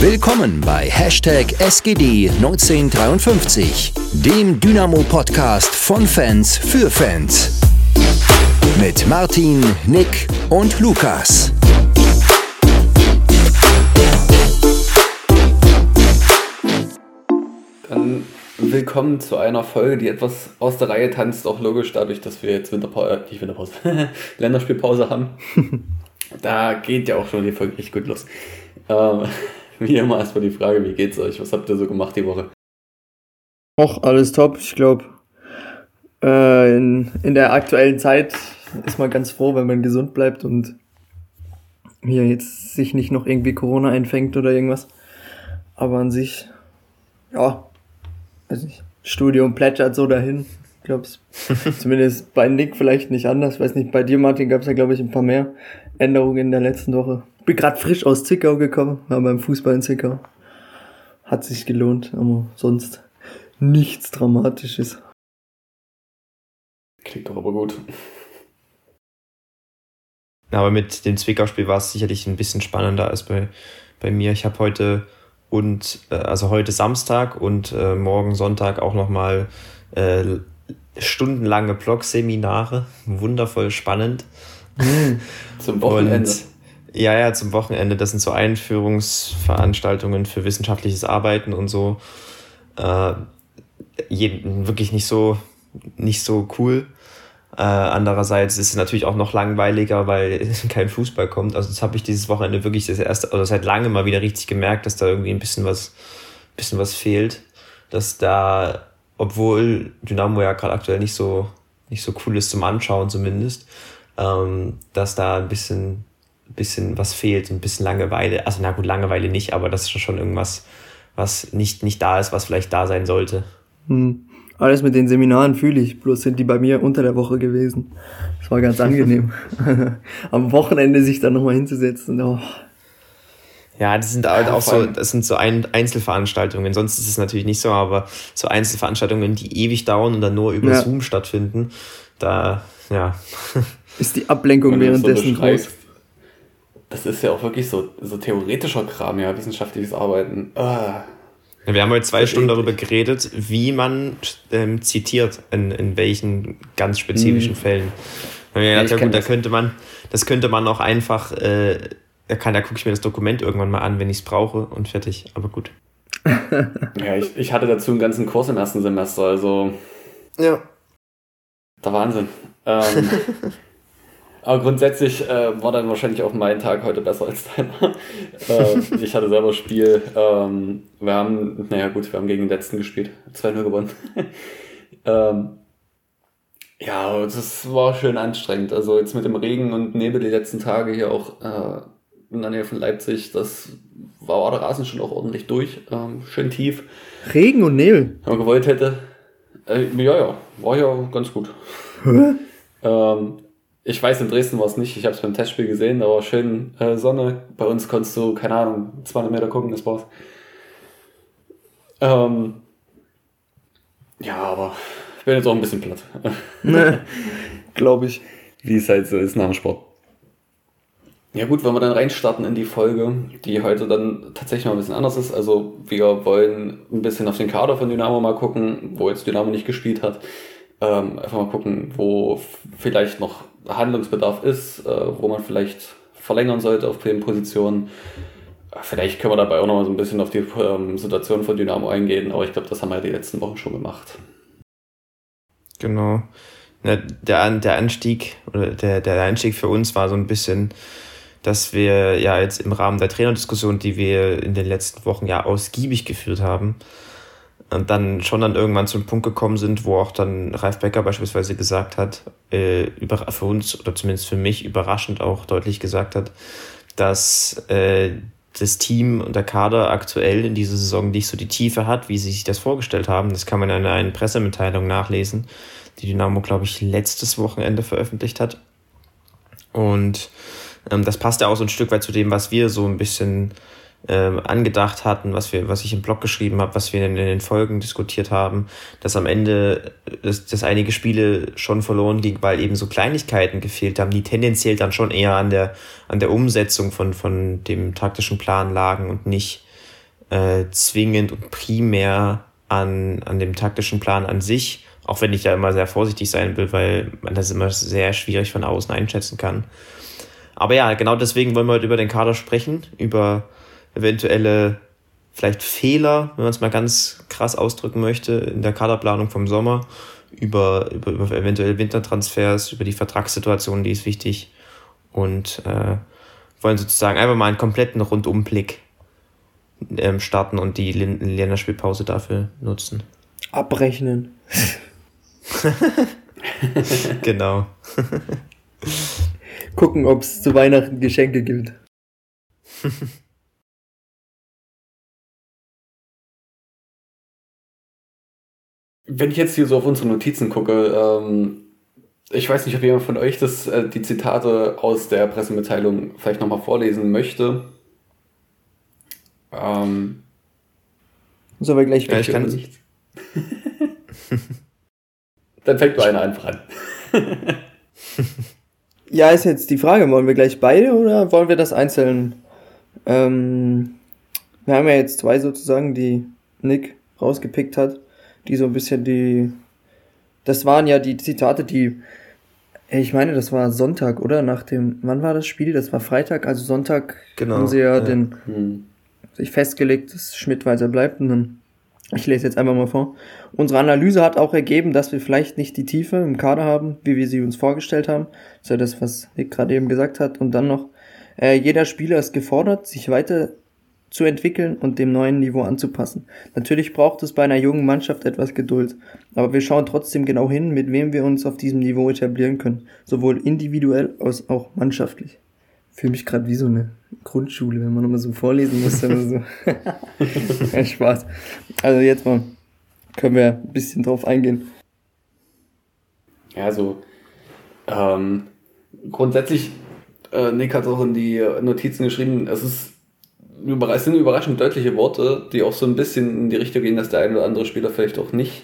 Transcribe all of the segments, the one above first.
Willkommen bei Hashtag SGD1953, dem Dynamo-Podcast von Fans für Fans. Mit Martin, Nick und Lukas. Dann willkommen zu einer Folge, die etwas aus der Reihe tanzt, auch logisch dadurch, dass wir jetzt Winterpause, äh, nicht Winterpause, Länderspielpause haben. da geht ja auch schon die Folge richtig gut los. Ähm, wie immer erstmal die Frage, wie geht's euch? Was habt ihr so gemacht die Woche? Auch alles top. Ich glaube, äh, in, in der aktuellen Zeit ist man ganz froh, wenn man gesund bleibt und hier jetzt sich nicht noch irgendwie Corona einfängt oder irgendwas. Aber an sich, ja, weiß nicht, Studium plätschert so dahin. Ich glaube, zumindest bei Nick vielleicht nicht anders. Weiß nicht, bei dir, Martin, gab es ja, glaube ich, ein paar mehr Änderungen in der letzten Woche. Bin gerade frisch aus Zickau gekommen, war beim Fußball in Zickau. Hat sich gelohnt, aber sonst nichts Dramatisches. Klingt doch aber gut. Aber mit dem Zwickau-Spiel war es sicherlich ein bisschen spannender als bei, bei mir. Ich habe heute und äh, also heute Samstag und äh, morgen Sonntag auch nochmal äh, stundenlange Blog-Seminare. Wundervoll spannend. Mhm. Zum Wochenende. Und, ja, ja, zum Wochenende. Das sind so Einführungsveranstaltungen für wissenschaftliches Arbeiten und so. Äh, je, wirklich nicht so, nicht so cool. Äh, andererseits ist es natürlich auch noch langweiliger, weil kein Fußball kommt. Also das habe ich dieses Wochenende wirklich das erste, oder seit langem mal wieder richtig gemerkt, dass da irgendwie ein bisschen was, bisschen was fehlt. Dass da, obwohl Dynamo ja gerade aktuell nicht so, nicht so cool ist zum Anschauen zumindest, ähm, dass da ein bisschen, bisschen was fehlt, ein bisschen Langeweile. Also na gut, Langeweile nicht, aber das ist schon irgendwas, was nicht, nicht da ist, was vielleicht da sein sollte. Hm. Alles mit den Seminaren fühle ich, bloß sind die bei mir unter der Woche gewesen. Das war ganz angenehm. Am Wochenende sich dann nochmal hinzusetzen. Oh. Ja, das sind halt auch so, das sind so Einzelveranstaltungen. Sonst ist es natürlich nicht so, aber so Einzelveranstaltungen, die ewig dauern und dann nur über ja. Zoom stattfinden, da, ja. Ist die Ablenkung währenddessen so groß? Das ist ja auch wirklich so, so theoretischer Kram, ja, wissenschaftliches Arbeiten. Ah. Wir haben heute zwei Stunden darüber geredet, wie man ähm, zitiert, in, in welchen ganz spezifischen hm. Fällen. Ja, ja, ja gut, da könnte man, das könnte man auch einfach, äh, da, kann, da gucke ich mir das Dokument irgendwann mal an, wenn ich es brauche und fertig. Aber gut. ja, ich, ich hatte dazu einen ganzen Kurs im ersten Semester, also. Ja. Der Wahnsinn. Ähm, Aber grundsätzlich äh, war dann wahrscheinlich auch mein Tag heute besser als deiner. äh, ich hatte selber Spiel. Ähm, wir haben, naja gut, wir haben gegen den letzten gespielt. 2-0 gewonnen. ähm, ja, das war schön anstrengend. Also jetzt mit dem Regen und Nebel die letzten Tage hier auch äh, in der Nähe von Leipzig, das war, war der Rasen schon auch ordentlich durch. Ähm, schön tief. Regen und Nebel? Wenn man gewollt hätte. Äh, ja, ja, war ja ganz gut. ähm, ich weiß, in Dresden war es nicht. Ich habe es beim Testspiel gesehen, da war schön äh, Sonne. Bei uns konntest du, keine Ahnung, 200 Meter gucken, das war's. Ähm, ja, aber ich bin jetzt auch ein bisschen platt. ne, Glaube ich. Wie es halt so ist nach dem Sport. Ja gut, wenn wir dann reinstarten in die Folge, die heute dann tatsächlich mal ein bisschen anders ist. Also wir wollen ein bisschen auf den Kader von Dynamo mal gucken, wo jetzt Dynamo nicht gespielt hat. Ähm, einfach mal gucken, wo vielleicht noch Handlungsbedarf ist, äh, wo man vielleicht verlängern sollte auf Positionen. Vielleicht können wir dabei auch noch mal so ein bisschen auf die ähm, Situation von Dynamo eingehen, aber ich glaube, das haben wir die letzten Wochen schon gemacht. Genau. Der, der Anstieg oder der, der Einstieg für uns war so ein bisschen, dass wir ja jetzt im Rahmen der Trainerdiskussion, die wir in den letzten Wochen ja ausgiebig geführt haben, und dann schon dann irgendwann zu einem Punkt gekommen sind, wo auch dann Ralf Becker beispielsweise gesagt hat, äh, über, für uns oder zumindest für mich überraschend auch deutlich gesagt hat, dass äh, das Team und der Kader aktuell in dieser Saison nicht so die Tiefe hat, wie sie sich das vorgestellt haben. Das kann man in einer Pressemitteilung nachlesen, die Dynamo, glaube ich, letztes Wochenende veröffentlicht hat. Und ähm, das passt ja auch so ein Stück weit zu dem, was wir so ein bisschen äh, angedacht hatten, was wir, was ich im Blog geschrieben habe, was wir in, in den Folgen diskutiert haben, dass am Ende dass, dass einige Spiele schon verloren ging, weil eben so Kleinigkeiten gefehlt haben, die tendenziell dann schon eher an der an der Umsetzung von von dem taktischen Plan lagen und nicht äh, zwingend und primär an, an dem taktischen Plan an sich, auch wenn ich da immer sehr vorsichtig sein will, weil man das immer sehr schwierig von außen einschätzen kann. Aber ja, genau deswegen wollen wir heute über den Kader sprechen, über eventuelle vielleicht Fehler, wenn man es mal ganz krass ausdrücken möchte, in der Kaderplanung vom Sommer, über, über, über eventuelle Wintertransfers, über die Vertragssituation, die ist wichtig und äh, wollen sozusagen einfach mal einen kompletten Rundumblick ähm, starten und die Länderspielpause dafür nutzen. Abrechnen. genau. Gucken, ob es zu Weihnachten Geschenke gibt. Wenn ich jetzt hier so auf unsere Notizen gucke, ähm, ich weiß nicht, ob jemand von euch das, äh, die Zitate aus der Pressemitteilung vielleicht nochmal vorlesen möchte. Ähm, Sollen wir gleich ja, ich kann nicht. Dann fängt nur einer einfach an. ja, ist jetzt die Frage, wollen wir gleich beide oder wollen wir das einzeln? Ähm, wir haben ja jetzt zwei sozusagen, die Nick rausgepickt hat, die so ein bisschen die. Das waren ja die Zitate, die. Ich meine, das war Sonntag, oder? Nach dem. Wann war das Spiel? Das war Freitag, also Sonntag genau, haben sie ja, ja. den. Hm sich festgelegt, dass Schmidt weiter bleibt. Und dann, ich lese jetzt einfach mal vor. Unsere Analyse hat auch ergeben, dass wir vielleicht nicht die Tiefe im Kader haben, wie wir sie uns vorgestellt haben. Das ist ja das, was Nick gerade eben gesagt hat. Und dann noch, äh, jeder Spieler ist gefordert, sich weiter zu entwickeln und dem neuen Niveau anzupassen. Natürlich braucht es bei einer jungen Mannschaft etwas Geduld, aber wir schauen trotzdem genau hin, mit wem wir uns auf diesem Niveau etablieren können, sowohl individuell als auch mannschaftlich fühle mich gerade wie so eine Grundschule, wenn man immer so vorlesen muss. oder so. ja, Spaß. Also jetzt mal können wir ein bisschen drauf eingehen. Ja, so ähm, grundsätzlich, äh, Nick hat auch in die Notizen geschrieben, es ist es sind überraschend deutliche Worte, die auch so ein bisschen in die Richtung gehen, dass der ein oder andere Spieler vielleicht auch nicht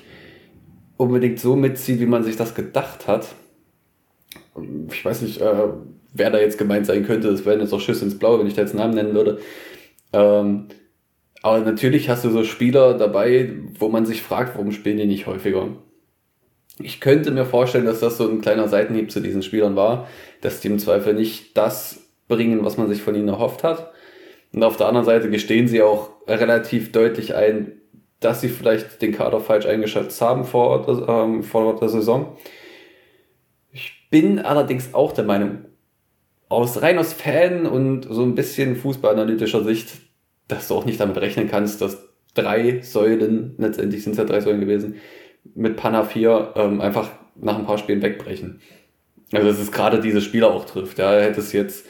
unbedingt so mitzieht, wie man sich das gedacht hat. Ich weiß nicht, äh, wer da jetzt gemeint sein könnte. Das wären jetzt auch Schüsse ins Blaue, wenn ich da jetzt Namen nennen würde. Ähm, aber natürlich hast du so Spieler dabei, wo man sich fragt, warum spielen die nicht häufiger? Ich könnte mir vorstellen, dass das so ein kleiner Seitenhieb zu diesen Spielern war, dass die im Zweifel nicht das bringen, was man sich von ihnen erhofft hat. Und auf der anderen Seite gestehen sie auch relativ deutlich ein, dass sie vielleicht den Kader falsch eingeschätzt haben vor, ähm, vor der Saison. Ich bin allerdings auch der Meinung, aus rein aus Fan und so ein bisschen fußballanalytischer Sicht, dass du auch nicht damit rechnen kannst, dass drei Säulen, letztendlich sind es ja drei Säulen gewesen, mit Pana 4 ähm, einfach nach ein paar Spielen wegbrechen. Also dass es gerade diese Spieler auch trifft. Ja, hätte es jetzt,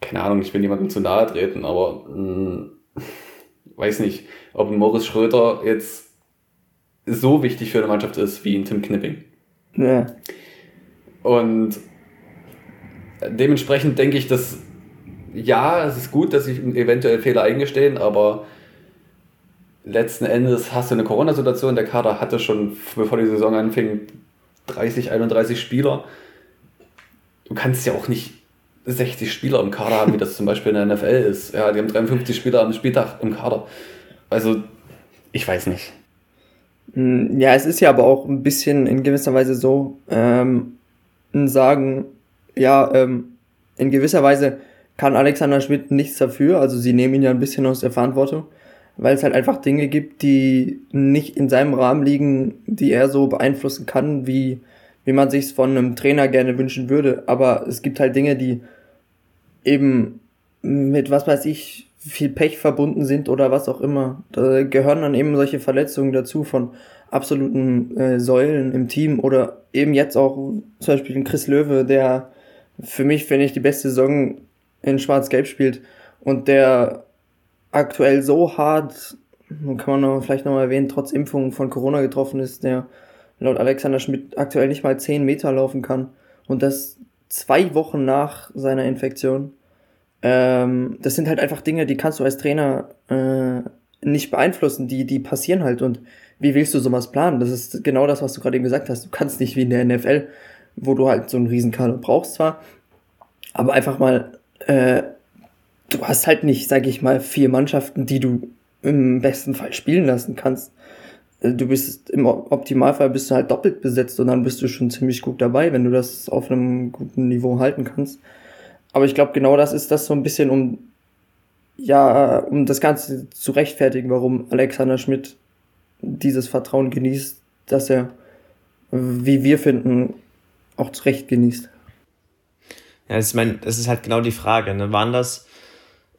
keine Ahnung, ich will niemandem zu nahe treten, aber mh, hm, weiß nicht, ob ein Morris Schröter jetzt so wichtig für eine Mannschaft ist wie ein Tim Knipping. Ja. Und dementsprechend denke ich, dass ja, es ist gut, dass sich eventuell Fehler eingestehen, aber letzten Endes hast du eine Corona-Situation. Der Kader hatte schon, bevor die Saison anfing, 30, 31 Spieler. Du kannst ja auch nicht 60 Spieler im Kader haben, wie das zum Beispiel in der NFL ist. Ja, die haben 53 Spieler am Spieltag im Kader. Also, ich weiß nicht. Hm, ja, es ist ja aber auch ein bisschen in gewisser Weise so, ähm, sagen, ja, ähm, in gewisser Weise kann Alexander Schmidt nichts dafür. Also sie nehmen ihn ja ein bisschen aus der Verantwortung, weil es halt einfach Dinge gibt, die nicht in seinem Rahmen liegen, die er so beeinflussen kann, wie, wie man sich von einem Trainer gerne wünschen würde. Aber es gibt halt Dinge, die eben mit was weiß ich viel Pech verbunden sind oder was auch immer. Da gehören dann eben solche Verletzungen dazu von absoluten äh, Säulen im Team oder eben jetzt auch zum Beispiel Chris Löwe, der für mich, finde ich, die beste Saison in Schwarz-Gelb spielt und der aktuell so hart, kann man noch, vielleicht noch mal erwähnen, trotz Impfung von Corona getroffen ist, der laut Alexander Schmidt aktuell nicht mal 10 Meter laufen kann und das zwei Wochen nach seiner Infektion. Ähm, das sind halt einfach Dinge, die kannst du als Trainer äh, nicht beeinflussen, die, die passieren halt und wie willst du sowas planen? Das ist genau das, was du gerade eben gesagt hast. Du kannst nicht wie in der NFL wo du halt so einen Riesenkader brauchst zwar, aber einfach mal, äh, du hast halt nicht, sag ich mal, vier Mannschaften, die du im besten Fall spielen lassen kannst. Äh, du bist im Optimalfall bist du halt doppelt besetzt und dann bist du schon ziemlich gut dabei, wenn du das auf einem guten Niveau halten kannst. Aber ich glaube, genau das ist das so ein bisschen, um ja, um das Ganze zu rechtfertigen, warum Alexander Schmidt dieses Vertrauen genießt, dass er, wie wir finden, auch zu Recht genießt. Ja, ist, mein, das ist halt genau die Frage. Ne? Waren das,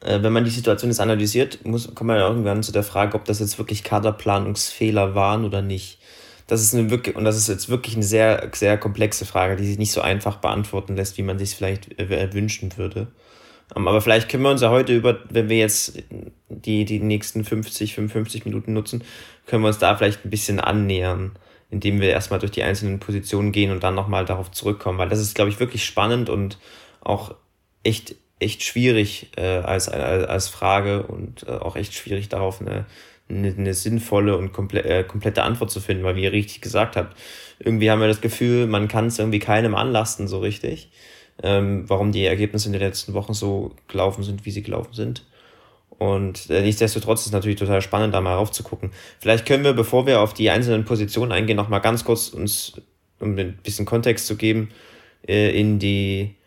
wenn man die Situation jetzt analysiert, muss, kommt man ja irgendwann zu der Frage, ob das jetzt wirklich Kaderplanungsfehler waren oder nicht. Das ist eine wirklich, und das ist jetzt wirklich eine sehr, sehr komplexe Frage, die sich nicht so einfach beantworten lässt, wie man sich vielleicht äh, wünschen würde. Ähm, aber vielleicht können wir uns ja heute über, wenn wir jetzt die, die nächsten 50, 55 Minuten nutzen, können wir uns da vielleicht ein bisschen annähern indem wir erstmal durch die einzelnen Positionen gehen und dann nochmal darauf zurückkommen, weil das ist, glaube ich, wirklich spannend und auch echt, echt schwierig äh, als, als, als Frage und äh, auch echt schwierig darauf eine, eine, eine sinnvolle und komple äh, komplette Antwort zu finden, weil wie ihr richtig gesagt habt, irgendwie haben wir das Gefühl, man kann es irgendwie keinem anlasten so richtig, ähm, warum die Ergebnisse in den letzten Wochen so gelaufen sind, wie sie gelaufen sind. Und äh, nichtsdestotrotz ist natürlich total spannend, da mal raufzugucken. Vielleicht können wir, bevor wir auf die einzelnen Positionen eingehen, noch mal ganz kurz uns, um ein bisschen Kontext zu geben, äh, in die,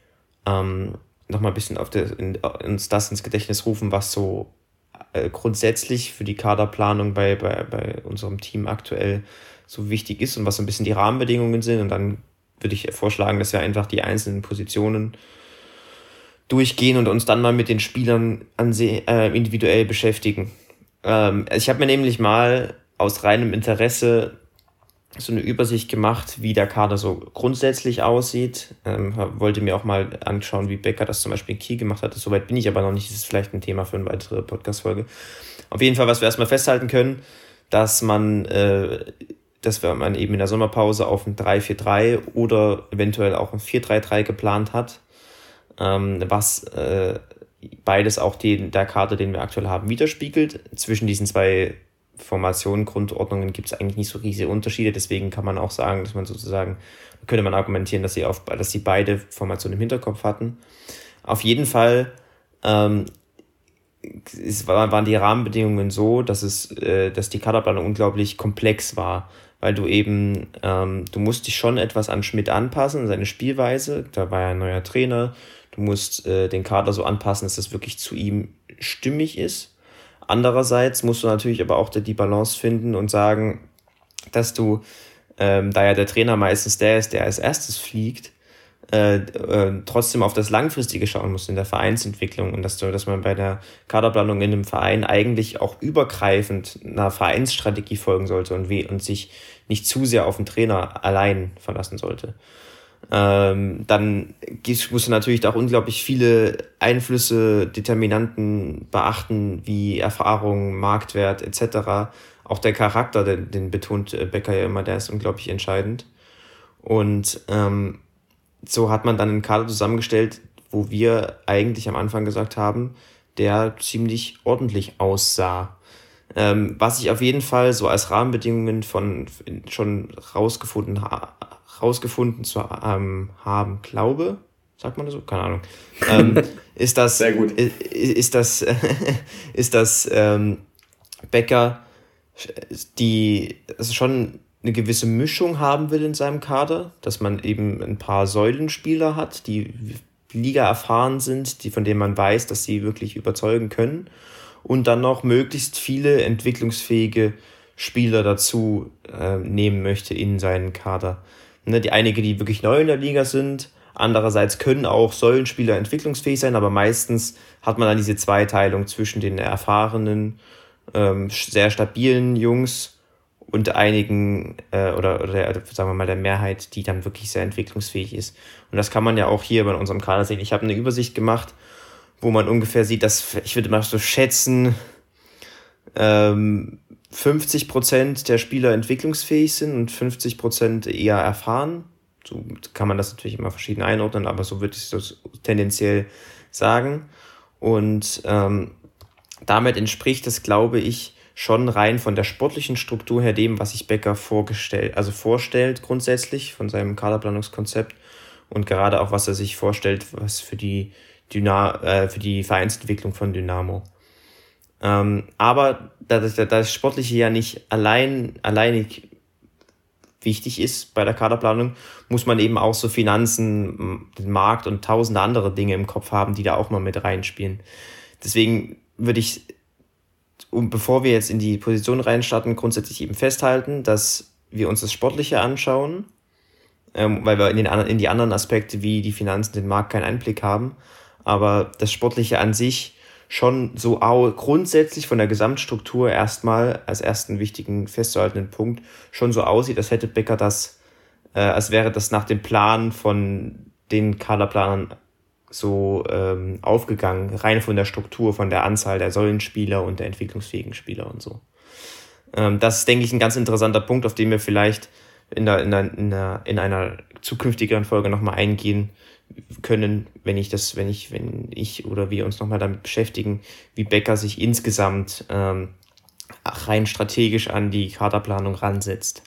ähm, noch mal ein bisschen auf der, in, uns das ins Gedächtnis rufen, was so äh, grundsätzlich für die Kaderplanung bei, bei, bei unserem Team aktuell so wichtig ist und was so ein bisschen die Rahmenbedingungen sind. Und dann würde ich vorschlagen, dass wir einfach die einzelnen Positionen durchgehen und uns dann mal mit den Spielern äh, individuell beschäftigen. Ähm, ich habe mir nämlich mal aus reinem Interesse so eine Übersicht gemacht, wie der Kader so grundsätzlich aussieht. Ähm, wollte mir auch mal anschauen, wie Becker das zum Beispiel in Kiel gemacht hat. Soweit bin ich aber noch nicht. Das ist vielleicht ein Thema für eine weitere Podcast-Folge. Auf jeden Fall, was wir erstmal festhalten können, dass man, äh, dass man eben in der Sommerpause auf ein 3-4-3 oder eventuell auch ein 4-3-3 geplant hat ähm, was äh, beides auch den, der Kader, den wir aktuell haben, widerspiegelt. Zwischen diesen zwei Formationen, Grundordnungen gibt es eigentlich nicht so riesige Unterschiede. Deswegen kann man auch sagen, dass man sozusagen, könnte man argumentieren, dass sie, auf, dass sie beide Formationen im Hinterkopf hatten. Auf jeden Fall ähm, es waren die Rahmenbedingungen so, dass es, äh, dass die Kaderplanung unglaublich komplex war, weil du eben, ähm, du musst dich schon etwas an Schmidt anpassen, seine Spielweise. Da war ja ein neuer Trainer, Du musst äh, den Kader so anpassen, dass das wirklich zu ihm stimmig ist. Andererseits musst du natürlich aber auch die Balance finden und sagen, dass du, ähm, da ja der Trainer meistens der ist, der als erstes fliegt, äh, äh, trotzdem auf das Langfristige schauen musst in der Vereinsentwicklung und dass, du, dass man bei der Kaderplanung in einem Verein eigentlich auch übergreifend einer Vereinsstrategie folgen sollte und, wie, und sich nicht zu sehr auf den Trainer allein verlassen sollte. Ähm, dann musst du natürlich auch unglaublich viele Einflüsse, Determinanten beachten, wie Erfahrung, Marktwert etc. Auch der Charakter, den, den betont äh, Becker ja immer, der ist unglaublich entscheidend. Und ähm, so hat man dann einen Kader zusammengestellt, wo wir eigentlich am Anfang gesagt haben, der ziemlich ordentlich aussah. Ähm, was ich auf jeden Fall so als Rahmenbedingungen von schon rausgefunden ha rausgefunden zu ähm, haben, glaube, sagt man das so? Keine Ahnung. Ähm, ist das, Sehr gut. Ist, ist das, ist das ähm, Becker, die also schon eine gewisse Mischung haben will in seinem Kader, dass man eben ein paar Säulenspieler hat, die Liga erfahren sind, die, von denen man weiß, dass sie wirklich überzeugen können und dann noch möglichst viele entwicklungsfähige Spieler dazu äh, nehmen möchte in seinen Kader. Ne, die einige, die wirklich neu in der Liga sind. Andererseits können auch Säulenspieler entwicklungsfähig sein, aber meistens hat man dann diese Zweiteilung zwischen den erfahrenen, ähm, sehr stabilen Jungs und einigen äh, oder, oder der, sagen wir mal der Mehrheit, die dann wirklich sehr entwicklungsfähig ist. Und das kann man ja auch hier bei unserem Kader sehen. Ich habe eine Übersicht gemacht, wo man ungefähr sieht, dass ich würde mal so schätzen, ähm, 50 Prozent der Spieler entwicklungsfähig sind und 50 Prozent eher erfahren. So kann man das natürlich immer verschieden einordnen, aber so würde ich das tendenziell sagen. Und ähm, damit entspricht es, glaube ich, schon rein von der sportlichen Struktur her dem, was sich Becker vorgestellt, also vorstellt grundsätzlich von seinem Kaderplanungskonzept und gerade auch was er sich vorstellt, was für die Dyna äh, für die Vereinsentwicklung von Dynamo. Ähm, aber da das, da das Sportliche ja nicht allein, alleinig wichtig ist bei der Kaderplanung, muss man eben auch so Finanzen, den Markt und tausende andere Dinge im Kopf haben, die da auch mal mit reinspielen. Deswegen würde ich, um, bevor wir jetzt in die Position reinstarten, grundsätzlich eben festhalten, dass wir uns das Sportliche anschauen, ähm, weil wir in, den, in die anderen Aspekte wie die Finanzen, den Markt keinen Einblick haben. Aber das Sportliche an sich schon so grundsätzlich von der Gesamtstruktur erstmal als ersten wichtigen festzuhaltenden Punkt schon so aussieht, als hätte Becker das, äh, als wäre das nach dem Plan von den Kaderplanern so ähm, aufgegangen, rein von der Struktur, von der Anzahl der Säulenspieler und der entwicklungsfähigen Spieler und so. Ähm, das ist, denke ich, ein ganz interessanter Punkt, auf den wir vielleicht in, der, in, der, in, der, in einer zukünftigeren Folge nochmal eingehen können, wenn ich das, wenn ich, wenn ich oder wir uns nochmal damit beschäftigen, wie Becker sich insgesamt ähm, rein strategisch an die Kaderplanung ransetzt.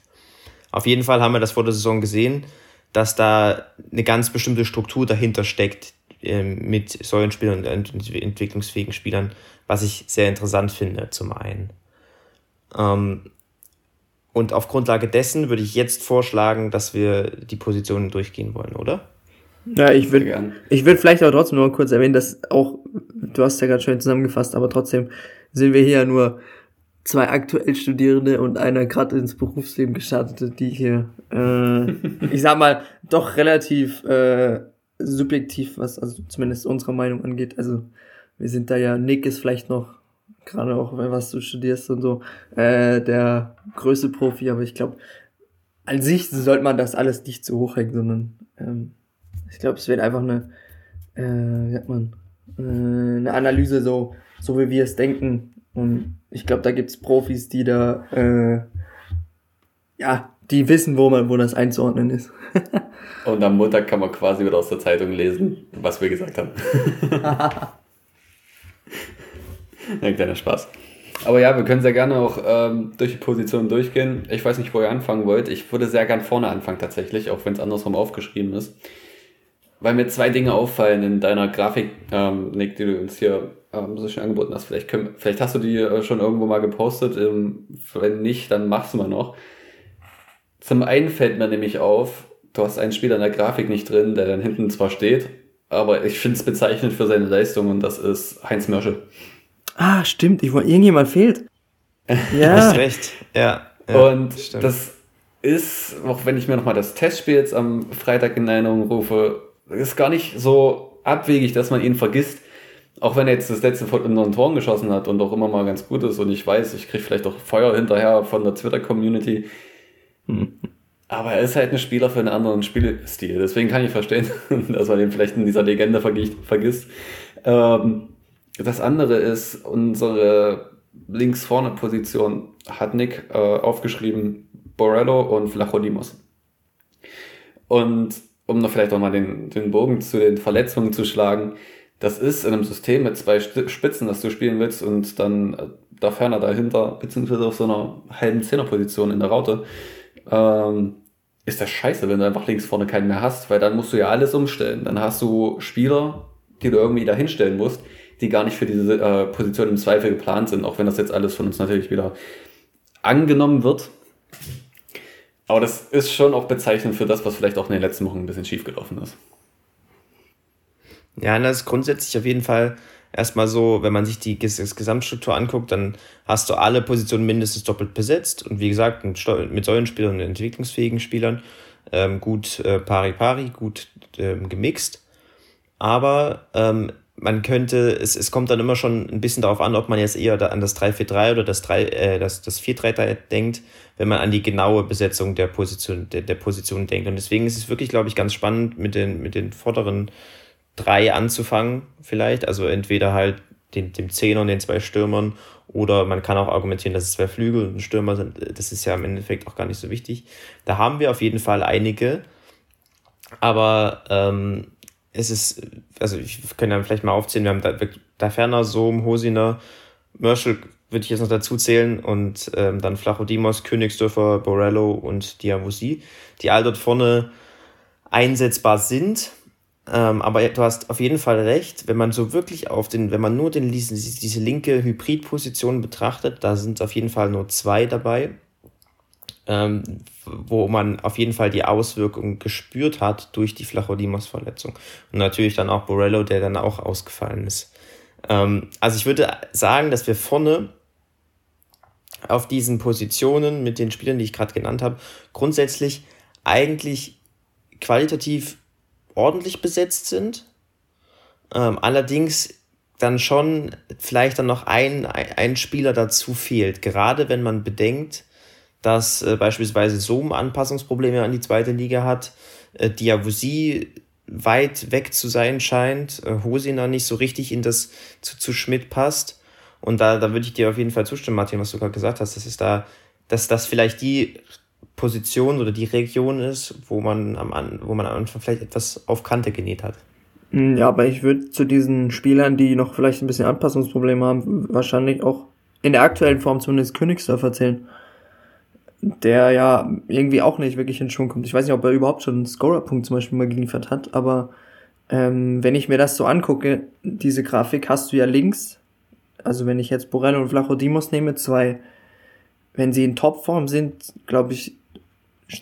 Auf jeden Fall haben wir das vor der Saison gesehen, dass da eine ganz bestimmte Struktur dahinter steckt ähm, mit Säulenspielern und entwicklungsfähigen Spielern, was ich sehr interessant finde, zum einen. Ähm, und auf Grundlage dessen würde ich jetzt vorschlagen, dass wir die Positionen durchgehen wollen, oder? Ja, ich würde ich würd vielleicht auch trotzdem nur kurz erwähnen, dass auch, du hast ja gerade schön zusammengefasst, aber trotzdem sind wir hier ja nur zwei aktuell Studierende und einer gerade ins Berufsleben gestartete, die hier, äh, ich sag mal, doch relativ äh, subjektiv, was also zumindest unsere Meinung angeht. Also wir sind da ja, Nick ist vielleicht noch, gerade auch was du studierst und so, äh, der größte Profi, aber ich glaube, an sich sollte man das alles nicht zu hoch hängen, sondern ähm, ich glaube, es wird einfach eine, äh, wie sagt man, äh, eine Analyse so, so wie wir es denken. Und ich glaube, da gibt's Profis, die da, äh, ja, die wissen, wo man, wo das einzuordnen ist. Und am Montag kann man quasi wieder aus der Zeitung lesen, was wir gesagt haben. Ein kleiner Spaß. Aber ja, wir können sehr gerne auch ähm, durch die Position durchgehen. Ich weiß nicht, wo ihr anfangen wollt. Ich würde sehr gern vorne anfangen tatsächlich, auch wenn es andersrum aufgeschrieben ist weil mir zwei Dinge auffallen in deiner Grafik, ähm, Nick, die du uns hier ähm, so schön angeboten hast. Vielleicht, können, vielleicht hast du die äh, schon irgendwo mal gepostet. Ähm, wenn nicht, dann mach's mal noch. Zum einen fällt mir nämlich auf, du hast einen Spieler in der Grafik nicht drin, der dann hinten zwar steht, aber ich finde es bezeichnend für seine Leistung und das ist Heinz Mörschel. Ah, stimmt, ich wollte, irgendjemand fehlt. Ja. Hast recht, ja. ja und stimmt. das ist, auch wenn ich mir nochmal das Testspiel jetzt am Freitag in Erinnerung rufe, ist gar nicht so abwegig, dass man ihn vergisst. Auch wenn er jetzt das letzte Mal nur ein Tor geschossen hat und auch immer mal ganz gut ist und ich weiß, ich kriege vielleicht auch Feuer hinterher von der Twitter-Community. Hm. Aber er ist halt ein Spieler für einen anderen Spielstil. Deswegen kann ich verstehen, dass man ihn vielleicht in dieser Legende vergisst. Ähm, das andere ist, unsere links vorne Position hat Nick äh, aufgeschrieben, Borello und Flachodimos. Und um noch vielleicht auch mal den, den Bogen zu den Verletzungen zu schlagen, das ist in einem System mit zwei Spitzen, das du spielen willst und dann äh, da ferner dahinter, beziehungsweise auf so einer halben Zehnerposition in der Raute, ähm, ist das scheiße, wenn du einfach links vorne keinen mehr hast, weil dann musst du ja alles umstellen. Dann hast du Spieler, die du irgendwie dahinstellen musst, die gar nicht für diese äh, Position im Zweifel geplant sind, auch wenn das jetzt alles von uns natürlich wieder angenommen wird. Aber das ist schon auch bezeichnend für das, was vielleicht auch in den letzten Wochen ein bisschen schief gelaufen ist. Ja, das ist grundsätzlich auf jeden Fall erstmal so, wenn man sich die Gesamtstruktur anguckt, dann hast du alle Positionen mindestens doppelt besetzt und wie gesagt, mit Säulenspielern und entwicklungsfähigen Spielern ähm, gut äh, pari-pari, gut ähm, gemixt. Aber ähm, man könnte, es, es kommt dann immer schon ein bisschen darauf an, ob man jetzt eher an das 3-4-3 oder das, 3, äh, das, das 4-3-3 denkt, wenn man an die genaue Besetzung der Position, der, der Position denkt. Und deswegen ist es wirklich, glaube ich, ganz spannend, mit den, mit den vorderen drei anzufangen, vielleicht. Also entweder halt den, dem Zehner und den zwei Stürmern oder man kann auch argumentieren, dass es zwei Flügel und ein Stürmer sind. Das ist ja im Endeffekt auch gar nicht so wichtig. Da haben wir auf jeden Fall einige. Aber ähm, es ist, also ich kann ja vielleicht mal aufzählen, wir haben da, da Ferner, Sohm, Hosiner, Merschel würde ich jetzt noch dazu zählen und ähm, dann Flachodimos, Königsdörfer, Borello und Diavusi, die all dort vorne einsetzbar sind. Ähm, aber du hast auf jeden Fall recht, wenn man so wirklich auf den, wenn man nur den, diese, diese linke Hybridposition betrachtet, da sind auf jeden Fall nur zwei dabei, ähm, wo man auf jeden Fall die Auswirkungen gespürt hat durch die Flachodimos-Verletzung. Und natürlich dann auch Borello, der dann auch ausgefallen ist. Ähm, also ich würde sagen, dass wir vorne auf diesen Positionen mit den Spielern, die ich gerade genannt habe, grundsätzlich eigentlich qualitativ ordentlich besetzt sind. Ähm, allerdings dann schon vielleicht dann noch ein, ein Spieler dazu fehlt. Gerade wenn man bedenkt, dass äh, beispielsweise Sohm Anpassungsprobleme an die zweite Liga hat, äh, Diawusi weit weg zu sein scheint, äh, Hosina nicht so richtig in das zu, zu Schmidt passt. Und da, da würde ich dir auf jeden Fall zustimmen, Martin, was du gerade gesagt hast, dass es da, dass das vielleicht die Position oder die Region ist, wo man am, wo man am Anfang vielleicht etwas auf Kante genäht hat. Hm, ja, aber ich würde zu diesen Spielern, die noch vielleicht ein bisschen Anpassungsprobleme haben, wahrscheinlich auch in der aktuellen Form zumindest Königsdorf erzählen. Der ja irgendwie auch nicht wirklich in Schwung kommt. Ich weiß nicht, ob er überhaupt schon einen Scorer-Punkt zum Beispiel mal geliefert hat, aber ähm, wenn ich mir das so angucke, diese Grafik hast du ja links, also wenn ich jetzt Borello und Flachodimos nehme, zwei, wenn sie in Topform sind, glaube ich,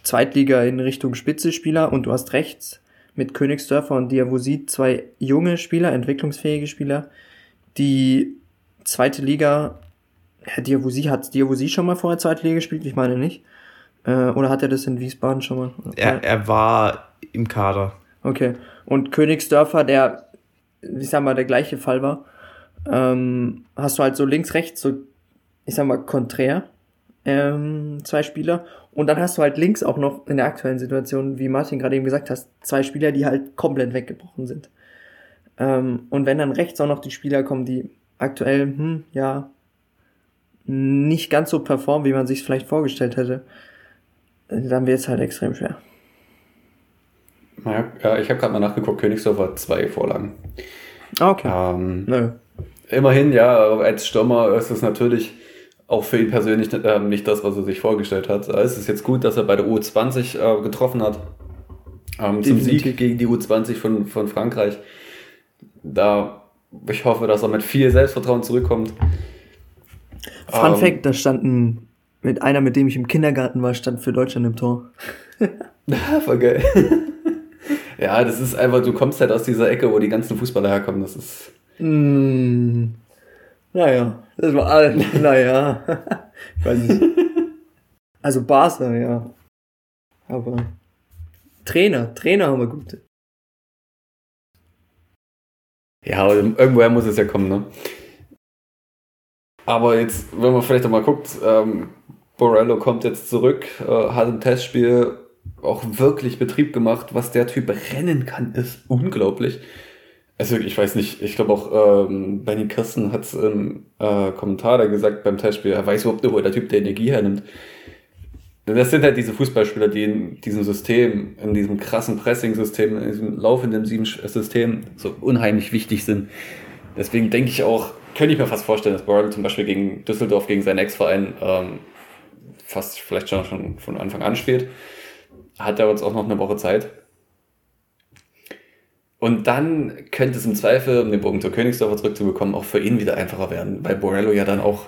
Zweitliga in Richtung Spitze-Spieler und du hast rechts mit Königsdörfer und Diavosi zwei junge Spieler, entwicklungsfähige Spieler, die zweite Liga, Herr Diavosi, hat Diavosi schon mal vorher zweite Liga gespielt? Ich meine nicht. Äh, oder hat er das in Wiesbaden schon mal? Er, er war im Kader. Okay. Und Königsdörfer, der, ich sag mal, der gleiche Fall war, ähm, hast du halt so links, rechts, so, ich sag mal, konträr, ähm, zwei Spieler und dann hast du halt links auch noch in der aktuellen Situation, wie Martin gerade eben gesagt hast, zwei Spieler, die halt komplett weggebrochen sind. Ähm, und wenn dann rechts auch noch die Spieler kommen, die aktuell, hm, ja, nicht ganz so performen, wie man sich vielleicht vorgestellt hätte, dann wird es halt extrem schwer. Ja, ich habe gerade mal nachgeguckt, Königsdorf hat zwei Vorlagen. Ah, okay. Ähm, Immerhin, ja, als Stürmer ist es natürlich auch für ihn persönlich äh, nicht das, was er sich vorgestellt hat. Es ist jetzt gut, dass er bei der U20 äh, getroffen hat. Ähm, zum Sieg gegen die U20 von, von Frankreich. Da, ich hoffe, dass er mit viel Selbstvertrauen zurückkommt. Fun ähm, Fact, da standen mit einer, mit dem ich im Kindergarten war, stand für Deutschland im Tor. Voll geil. ja, das ist einfach, du kommst halt aus dieser Ecke, wo die ganzen Fußballer herkommen. Das ist. Mm, naja, das war alles. naja. ich weiß nicht. Also Barca, ja. Aber Trainer, Trainer haben wir gute. Ja, irgendwoher muss es ja kommen, ne? Aber jetzt, wenn man vielleicht mal guckt, ähm, Borello kommt jetzt zurück, äh, hat im Testspiel auch wirklich Betrieb gemacht. Was der Typ rennen kann, ist unglaublich. Also ich weiß nicht, ich glaube auch ähm, Benny Kirsten hat es im äh, Kommentar da gesagt beim Testspiel, er weiß überhaupt nicht, wo der Typ der Energie hernimmt. Das sind halt diese Fußballspieler, die in diesem System, in diesem krassen Pressing-System, in diesem laufenden Sieben-System so unheimlich wichtig sind. Deswegen denke ich auch, könnte ich mir fast vorstellen, dass Borrell zum Beispiel gegen Düsseldorf, gegen seinen Ex-Verein, ähm, fast vielleicht schon, schon von Anfang an spielt. Hat er uns auch noch eine Woche Zeit. Und dann könnte es im Zweifel, um den Bogen zur Königsdorfer zurückzubekommen, auch für ihn wieder einfacher werden, weil Borello ja dann auch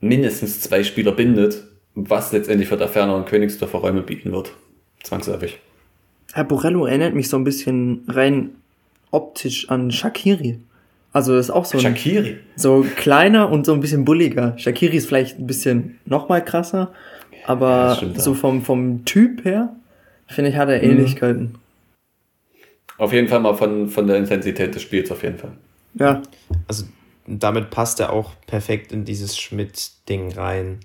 mindestens zwei Spieler bindet, was letztendlich für Daferner und Königsdorfer Räume bieten wird. Zwangsläufig. Herr Borello erinnert mich so ein bisschen rein optisch an Shakiri. Also das ist auch so ein, Shakiri. so kleiner und so ein bisschen bulliger. Shakiri ist vielleicht ein bisschen noch mal krasser, aber ja, so vom, vom Typ her, finde ich, hat er mhm. Ähnlichkeiten. Auf jeden Fall mal von, von der Intensität des Spiels, auf jeden Fall. Ja. Also damit passt er auch perfekt in dieses Schmidt-Ding rein.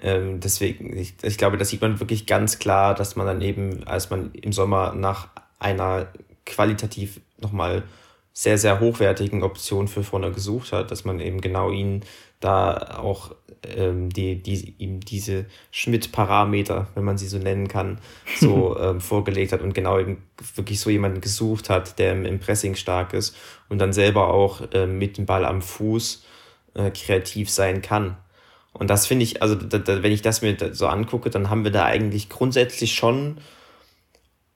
Ähm, deswegen, ich, ich glaube, das sieht man wirklich ganz klar, dass man dann eben, als man im Sommer nach einer qualitativ nochmal sehr, sehr hochwertigen Option für vorne gesucht hat, dass man eben genau ihn da auch ähm, die, die, ihm diese Schmidt-Parameter, wenn man sie so nennen kann, so ähm, vorgelegt hat und genau eben wirklich so jemanden gesucht hat, der im, Pressing stark ist und dann selber auch äh, mit dem Ball am Fuß äh, kreativ sein kann. Und das finde ich, also da, da, wenn ich das mir so angucke, dann haben wir da eigentlich grundsätzlich schon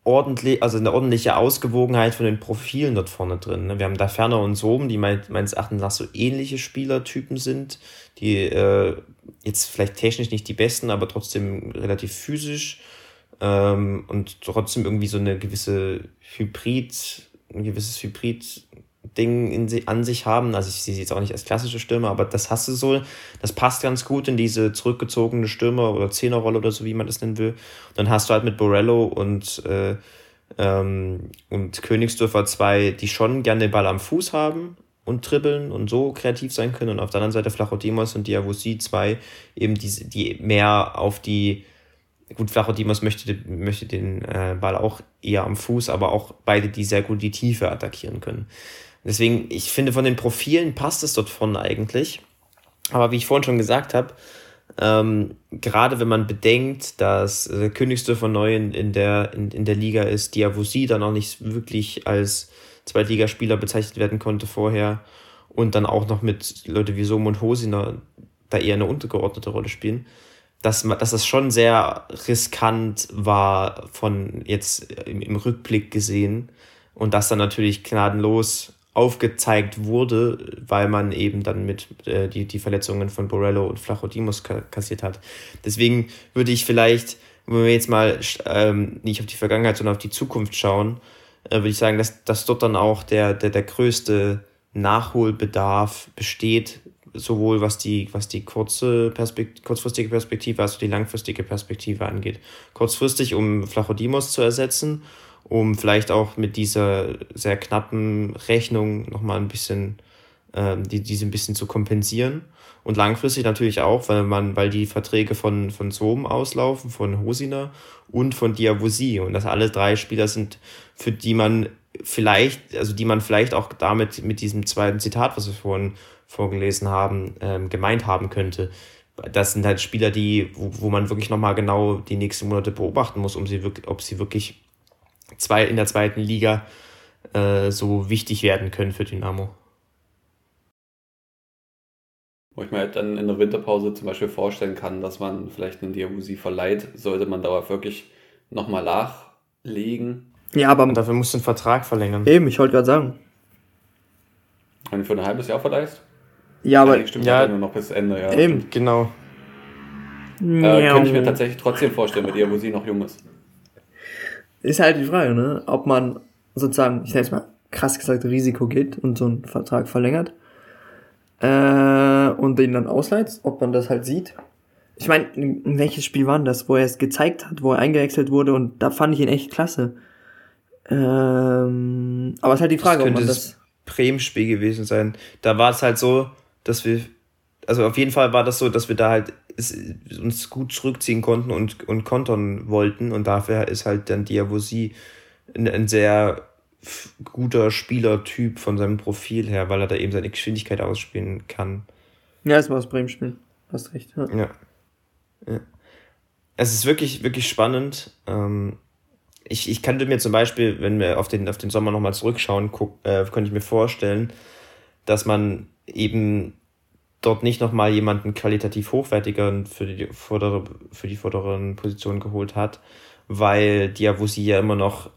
ordentlich, also eine ordentliche Ausgewogenheit von den Profilen dort vorne drin. Ne? Wir haben da Ferner und Soben, die meines Erachtens nach so ähnliche Spielertypen sind, die äh, jetzt vielleicht technisch nicht die besten, aber trotzdem relativ physisch ähm, und trotzdem irgendwie so eine gewisse Hybrid, ein gewisses Hybrid Ding in, an sich haben. Also ich sehe sie jetzt auch nicht als klassische Stürmer, aber das hast du so. Das passt ganz gut in diese zurückgezogene Stürmer- oder Zehnerrolle oder so, wie man das nennen will. Dann hast du halt mit Borello und, äh, ähm, und Königsdörfer zwei, die schon gerne den Ball am Fuß haben und dribbeln und so kreativ sein können. Und auf der anderen Seite Flachodemos und Diavosi zwei, eben die, die mehr auf die Gut, Flachodimos möchte, möchte den äh, Ball auch eher am Fuß, aber auch beide, die sehr gut die Tiefe attackieren können. Deswegen, ich finde, von den Profilen passt es dort vorne eigentlich. Aber wie ich vorhin schon gesagt habe, ähm, gerade wenn man bedenkt, dass äh, Königsdörfer neu in, in, der, in, in der Liga ist, Diavosi dann auch nicht wirklich als Zweitligaspieler bezeichnet werden konnte vorher und dann auch noch mit Leute wie Som und Hosiner da eher eine untergeordnete Rolle spielen, dass, dass das schon sehr riskant war von jetzt im, im Rückblick gesehen und das dann natürlich gnadenlos aufgezeigt wurde, weil man eben dann mit äh, die, die Verletzungen von Borello und Flachodimos kassiert hat. Deswegen würde ich vielleicht, wenn wir jetzt mal ähm, nicht auf die Vergangenheit, sondern auf die Zukunft schauen, äh, würde ich sagen, dass, dass dort dann auch der, der, der größte Nachholbedarf besteht, sowohl was die, was die kurze Perspekt kurzfristige Perspektive als auch die langfristige Perspektive angeht. Kurzfristig, um Flachodimos zu ersetzen um vielleicht auch mit dieser sehr knappen Rechnung nochmal ein bisschen, äh, die, diese ein bisschen zu kompensieren. Und langfristig natürlich auch, weil man, weil die Verträge von, von Zoom auslaufen, von Hosina und von Diavosi. Und das alle drei Spieler sind, für die man vielleicht, also die man vielleicht auch damit mit diesem zweiten Zitat, was wir vorhin vorgelesen haben, ähm, gemeint haben könnte. Das sind halt Spieler, die, wo, wo man wirklich nochmal genau die nächsten Monate beobachten muss, um sie wirklich, ob sie wirklich zwei, in der zweiten Liga äh, so wichtig werden können für Dynamo. Wo ich mir halt dann in der Winterpause zum Beispiel vorstellen kann, dass man vielleicht einen Diabusi verleiht, sollte man darauf wirklich nochmal nachlegen. Ja, aber Und dafür musst du einen Vertrag verlängern. Eben, ich wollte gerade sagen. Wenn du für ein halbes Jahr verleihst? Ja, aber. Stimmt, ja, nur noch bis Ende, ja. Eben, genau. Äh, könnte ich mir tatsächlich trotzdem vorstellen, mit Diabusi noch jung ist. Ist halt die Frage, ne? Ob man sozusagen, ich nenne es mal krass gesagt, Risiko geht und so einen Vertrag verlängert äh, und den dann ausleiht, ob man das halt sieht. Ich meine, in welches Spiel war das, wo er es gezeigt hat, wo er eingewechselt wurde und da fand ich ihn echt klasse. Ähm, aber es ist halt die Frage, das ob man das. Bremen-Spiel gewesen sein. Da war es halt so, dass wir, also auf jeden Fall war das so, dass wir da halt uns gut zurückziehen konnten und, und kontern wollten. Und dafür ist halt dann Diavosi ein, ein sehr guter Spielertyp von seinem Profil her, weil er da eben seine Geschwindigkeit ausspielen kann. Ja, es war das Bremen-Spiel. Hast recht. Ja. ja. ja. Es ist wirklich, wirklich spannend. Ähm, ich, ich könnte mir zum Beispiel, wenn wir auf den, auf den Sommer nochmal zurückschauen, guck, äh, könnte ich mir vorstellen, dass man eben dort nicht nochmal jemanden qualitativ hochwertiger für die, vordere, für die vorderen Positionen geholt hat, weil Diawusi ja immer noch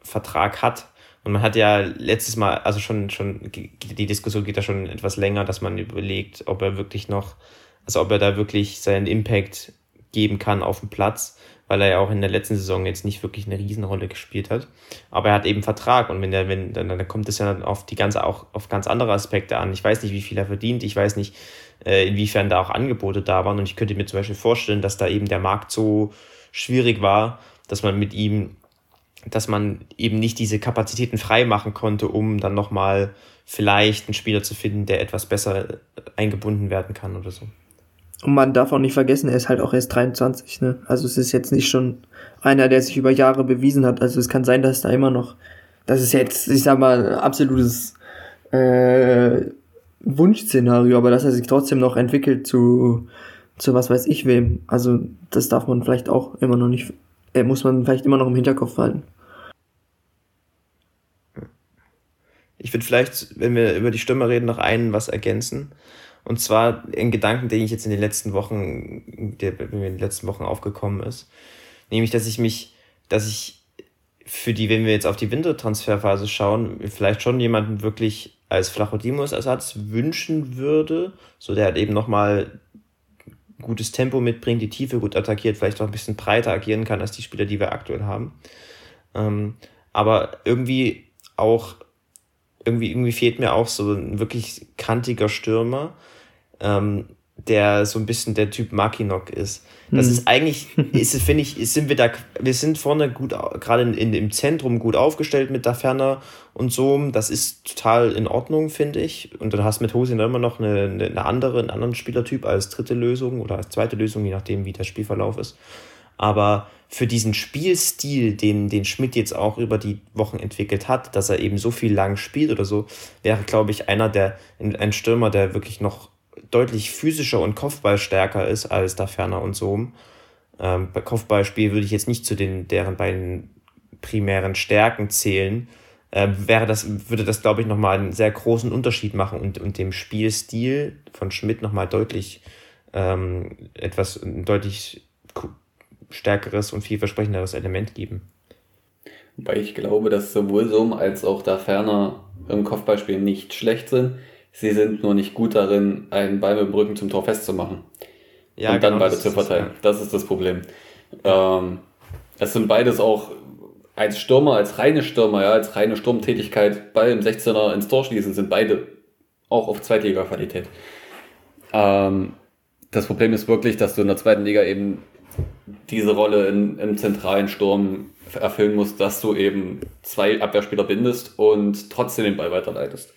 Vertrag hat. Und man hat ja letztes Mal, also schon, schon, die Diskussion geht da schon etwas länger, dass man überlegt, ob er wirklich noch, also ob er da wirklich seinen Impact geben kann auf dem Platz weil er ja auch in der letzten Saison jetzt nicht wirklich eine Riesenrolle gespielt hat. Aber er hat eben Vertrag und wenn der, wenn, dann, dann kommt es ja auf die ganze, auch auf ganz andere Aspekte an. Ich weiß nicht, wie viel er verdient, ich weiß nicht, äh, inwiefern da auch Angebote da waren und ich könnte mir zum Beispiel vorstellen, dass da eben der Markt so schwierig war, dass man mit ihm, dass man eben nicht diese Kapazitäten frei machen konnte, um dann nochmal vielleicht einen Spieler zu finden, der etwas besser eingebunden werden kann oder so. Und man darf auch nicht vergessen, er ist halt auch erst 23, ne? Also es ist jetzt nicht schon einer, der sich über Jahre bewiesen hat. Also es kann sein, dass da immer noch, das ist jetzt, ich sag mal, absolutes äh, Wunschszenario, aber dass er sich trotzdem noch entwickelt zu, zu was weiß ich wem. Also das darf man vielleicht auch immer noch nicht, äh, muss man vielleicht immer noch im Hinterkopf halten. Ich würde vielleicht, wenn wir über die Stimme reden, noch einen was ergänzen. Und zwar ein Gedanken, den ich jetzt in den letzten Wochen, der mir in den letzten Wochen aufgekommen ist. Nämlich, dass ich mich, dass ich für die, wenn wir jetzt auf die Wintertransferphase schauen, vielleicht schon jemanden wirklich als Flachodimos-Ersatz wünschen würde, so der halt eben nochmal gutes Tempo mitbringt, die Tiefe gut attackiert, vielleicht auch ein bisschen breiter agieren kann als die Spieler, die wir aktuell haben. Ähm, aber irgendwie auch, irgendwie, irgendwie fehlt mir auch so ein wirklich kantiger Stürmer, ähm, der so ein bisschen der Typ Makinok ist. Das hm. ist eigentlich, ist, finde ich, sind wir da, wir sind vorne gut, gerade in, in, im Zentrum gut aufgestellt mit Daferner und so. Das ist total in Ordnung, finde ich. Und dann hast du mit Hosin immer noch eine, eine andere, einen anderen Spielertyp als dritte Lösung oder als zweite Lösung, je nachdem, wie der Spielverlauf ist. Aber für diesen Spielstil, den, den Schmidt jetzt auch über die Wochen entwickelt hat, dass er eben so viel lang spielt oder so, wäre, glaube ich, einer der, ein Stürmer, der wirklich noch deutlich physischer und Kopfballstärker ist als da Ferner und so. Ähm, bei Kopfballspiel würde ich jetzt nicht zu den deren beiden primären Stärken zählen. Ähm, wäre das, würde das, glaube ich, nochmal einen sehr großen Unterschied machen und, und dem Spielstil von Schmidt nochmal deutlich ähm, etwas deutlich stärkeres und vielversprechenderes Element geben. Wobei ich glaube, dass sowohl Sohm als auch da Ferner im Kopfballspiel nicht schlecht sind. Sie sind nur nicht gut darin, einen Ball mit dem Rücken zum Tor festzumachen. Ja, und dann genau, beide zu verteilen. Ja. Das ist das Problem. Ähm, es sind beides auch als Stürmer, als reine Stürmer, ja, als reine Sturmtätigkeit Ball im 16er ins Tor schließen, sind beide auch auf Zweitliga-Qualität. Ähm, das Problem ist wirklich, dass du in der zweiten Liga eben diese Rolle in, im zentralen Sturm erfüllen musst, dass du eben zwei Abwehrspieler bindest und trotzdem den Ball weiterleitest.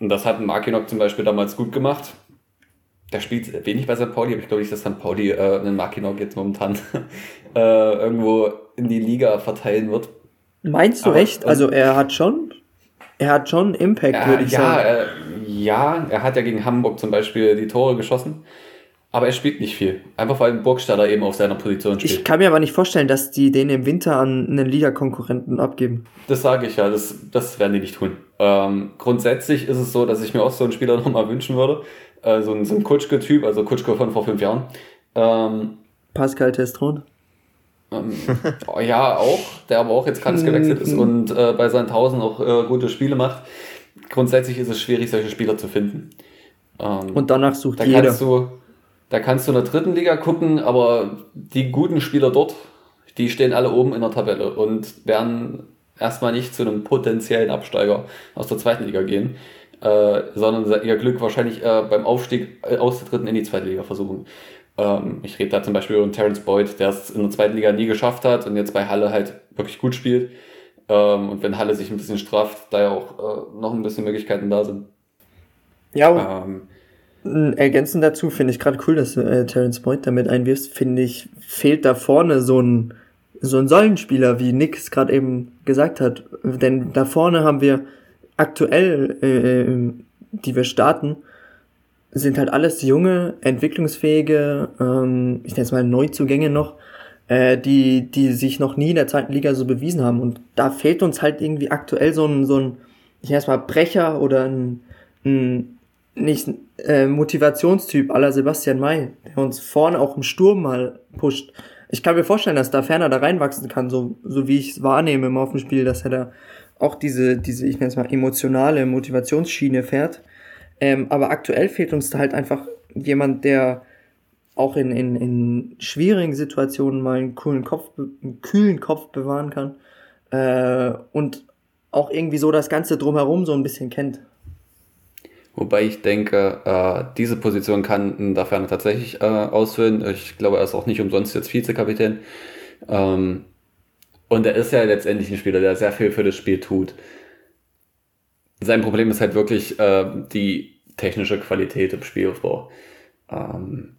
Und das hat Markinok zum Beispiel damals gut gemacht. Der spielt wenig bei St. Pauli, aber ich glaube nicht, dass St. Pauli äh, einen Markinok jetzt momentan äh, irgendwo in die Liga verteilen wird. Meinst du aber, echt? Also er hat schon, er hat schon Impact, äh, würde ich ja, sagen. Äh, ja, er hat ja gegen Hamburg zum Beispiel die Tore geschossen. Aber er spielt nicht viel. Einfach weil Burgstaller eben auf seiner Position spielt. Ich kann mir aber nicht vorstellen, dass die den im Winter an einen Liga-Konkurrenten abgeben. Das sage ich ja, das, das werden die nicht tun. Ähm, grundsätzlich ist es so, dass ich mir auch so einen Spieler nochmal wünschen würde. Äh, so ein, so ein Kutschke-Typ, also Kutschke von vor fünf Jahren. Ähm, Pascal Testron. Ähm, ja, auch, der aber auch jetzt ganz gewechselt ist und äh, bei seinen Tausend auch äh, gute Spiele macht. Grundsätzlich ist es schwierig, solche Spieler zu finden. Ähm, und danach sucht da jeder. Kannst du, da kannst du in der dritten Liga gucken, aber die guten Spieler dort, die stehen alle oben in der Tabelle und werden erstmal nicht zu einem potenziellen Absteiger aus der zweiten Liga gehen, äh, sondern ihr Glück wahrscheinlich äh, beim Aufstieg äh, aus der dritten in die zweite Liga versuchen. Ähm, ich rede da zum Beispiel über Terence Boyd, der es in der zweiten Liga nie geschafft hat und jetzt bei Halle halt wirklich gut spielt. Ähm, und wenn Halle sich ein bisschen straft, da ja auch äh, noch ein bisschen Möglichkeiten da sind. Ja, ähm, Ergänzend dazu finde ich gerade cool, dass du äh, Terence Boyd damit einwirfst. Finde ich, fehlt da vorne so ein, so ein Säulenspieler, wie Nick es gerade eben gesagt hat. Denn da vorne haben wir aktuell, äh, äh, die wir starten, sind halt alles junge, entwicklungsfähige, ähm, ich nenne es mal Neuzugänge noch, äh, die, die sich noch nie in der zweiten Liga so bewiesen haben. Und da fehlt uns halt irgendwie aktuell so ein, so ein ich nenne es mal Brecher oder ein, ein nicht äh, Motivationstyp aller Sebastian May, der uns vorne auch im Sturm mal pusht. Ich kann mir vorstellen, dass da ferner da reinwachsen kann, so, so wie ich es wahrnehme im auf dem Spiel, dass er da auch diese, diese, ich nenne es mal, emotionale Motivationsschiene fährt. Ähm, aber aktuell fehlt uns da halt einfach jemand, der auch in, in, in schwierigen Situationen mal einen coolen Kopf, einen kühlen Kopf bewahren kann. Äh, und auch irgendwie so das Ganze drumherum so ein bisschen kennt. Wobei ich denke, äh, diese Position kann Daferne tatsächlich äh, ausfüllen. Ich glaube, er ist auch nicht umsonst jetzt Vizekapitän. Ähm, und er ist ja letztendlich ein Spieler, der sehr viel für das Spiel tut. Sein Problem ist halt wirklich äh, die technische Qualität im Spielaufbau. Ähm,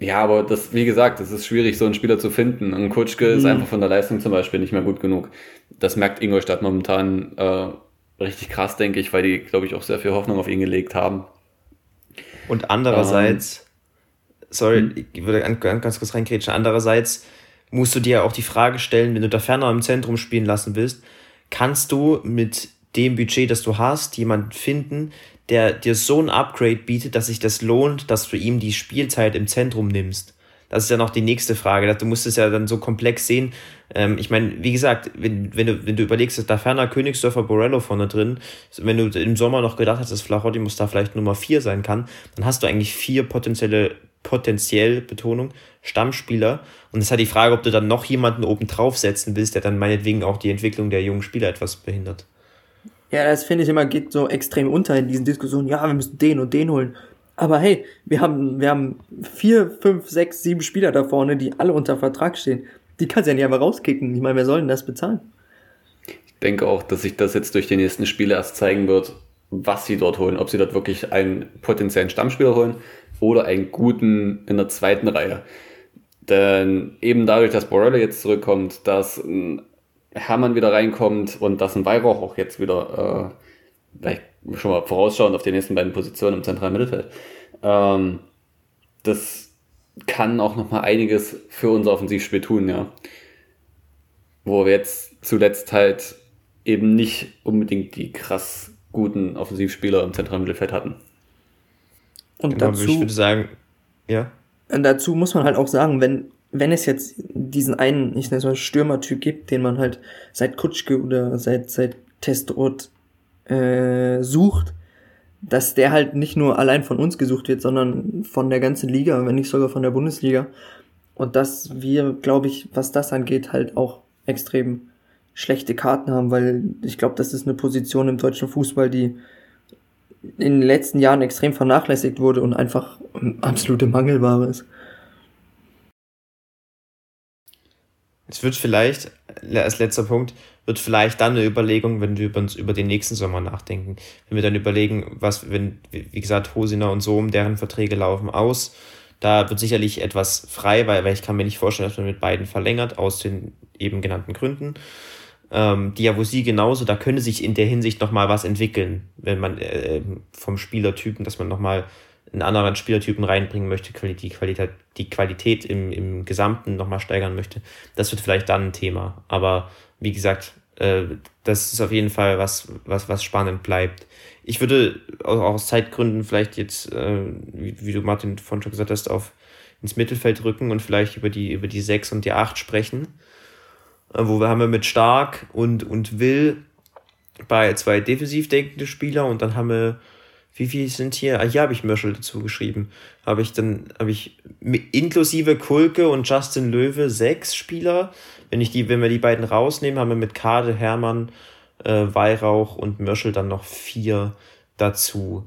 ja, aber das, wie gesagt, es ist schwierig, so einen Spieler zu finden. Und Kutschke mhm. ist einfach von der Leistung zum Beispiel nicht mehr gut genug. Das merkt Ingolstadt momentan äh, richtig krass, denke ich, weil die, glaube ich, auch sehr viel Hoffnung auf ihn gelegt haben. Und andererseits, ähm, sorry, hm? ich würde ganz, ganz kurz reingrätschen, andererseits musst du dir auch die Frage stellen, wenn du da ferner im Zentrum spielen lassen willst, kannst du mit dem Budget, das du hast, jemanden finden, der dir so ein Upgrade bietet, dass sich das lohnt, dass du ihm die Spielzeit im Zentrum nimmst. Das ist ja noch die nächste Frage. Du musst es ja dann so komplex sehen. Ähm, ich meine, wie gesagt, wenn, wenn, du, wenn du überlegst, dass da ferner Königsdörfer Borello vorne drin, wenn du im Sommer noch gedacht hast, dass Flachottimus da vielleicht Nummer 4 sein kann, dann hast du eigentlich vier potenzielle, potenziell, Betonung, Stammspieler. Und es ist halt die Frage, ob du dann noch jemanden oben draufsetzen willst, der dann meinetwegen auch die Entwicklung der jungen Spieler etwas behindert. Ja, das finde ich immer geht so extrem unter in diesen Diskussionen. Ja, wir müssen den und den holen. Aber hey, wir haben, wir haben vier, fünf, sechs, sieben Spieler da vorne, die alle unter Vertrag stehen. Die kannst du ja nicht einfach rauskicken. Ich meine, wer soll denn das bezahlen? Ich denke auch, dass sich das jetzt durch die nächsten Spiele erst zeigen wird, was sie dort holen. Ob sie dort wirklich einen potenziellen Stammspieler holen oder einen guten in der zweiten Reihe. Denn eben dadurch, dass Borrello jetzt zurückkommt, dass Hermann wieder reinkommt und dass ein Weihrauch auch jetzt wieder äh, vielleicht schon mal vorausschauend auf die nächsten beiden Positionen im zentralen Mittelfeld. Ähm, das kann auch noch mal einiges für unser Offensivspiel tun, ja. Wo wir jetzt zuletzt halt eben nicht unbedingt die krass guten Offensivspieler im zentralen Mittelfeld hatten. Und genau, dazu, ich würde sagen, ja. Und dazu muss man halt auch sagen, wenn, wenn es jetzt diesen einen, ich nenne es mal Stürmertyp gibt, den man halt seit Kutschke oder seit, seit Testrot äh, sucht, dass der halt nicht nur allein von uns gesucht wird, sondern von der ganzen Liga, wenn nicht sogar von der Bundesliga. Und dass wir, glaube ich, was das angeht, halt auch extrem schlechte Karten haben, weil ich glaube, das ist eine Position im deutschen Fußball, die in den letzten Jahren extrem vernachlässigt wurde und einfach absolute Mangelware ist. Es wird vielleicht, als letzter Punkt, wird vielleicht dann eine Überlegung, wenn wir uns über den nächsten Sommer nachdenken. Wenn wir dann überlegen, was, wenn, wie gesagt, Hosiner und Sohm, deren Verträge laufen aus, da wird sicherlich etwas frei, weil, weil ich kann mir nicht vorstellen, dass man mit beiden verlängert, aus den eben genannten Gründen. Ähm, Diavosi genauso, da könnte sich in der Hinsicht nochmal was entwickeln, wenn man äh, vom Spielertypen, dass man nochmal einen anderen Spielertypen reinbringen möchte, die Qualität, die Qualität im, im Gesamten nochmal steigern möchte. Das wird vielleicht dann ein Thema. Aber wie gesagt, äh, das ist auf jeden Fall was, was, was spannend bleibt. Ich würde auch aus Zeitgründen vielleicht jetzt, äh, wie, wie, du Martin vorhin schon gesagt hast, auf ins Mittelfeld rücken und vielleicht über die, über die 6 und die 8 sprechen. Äh, wo wir haben wir mit Stark und, und Will bei zwei defensiv denkende Spieler und dann haben wir wie viele sind hier? Ah, hier habe ich Mörschel dazu geschrieben. Habe ich dann, habe ich inklusive Kulke und Justin Löwe sechs Spieler. Wenn ich die, wenn wir die beiden rausnehmen, haben wir mit Kade, Hermann, äh, Weihrauch und Mörschel dann noch vier dazu.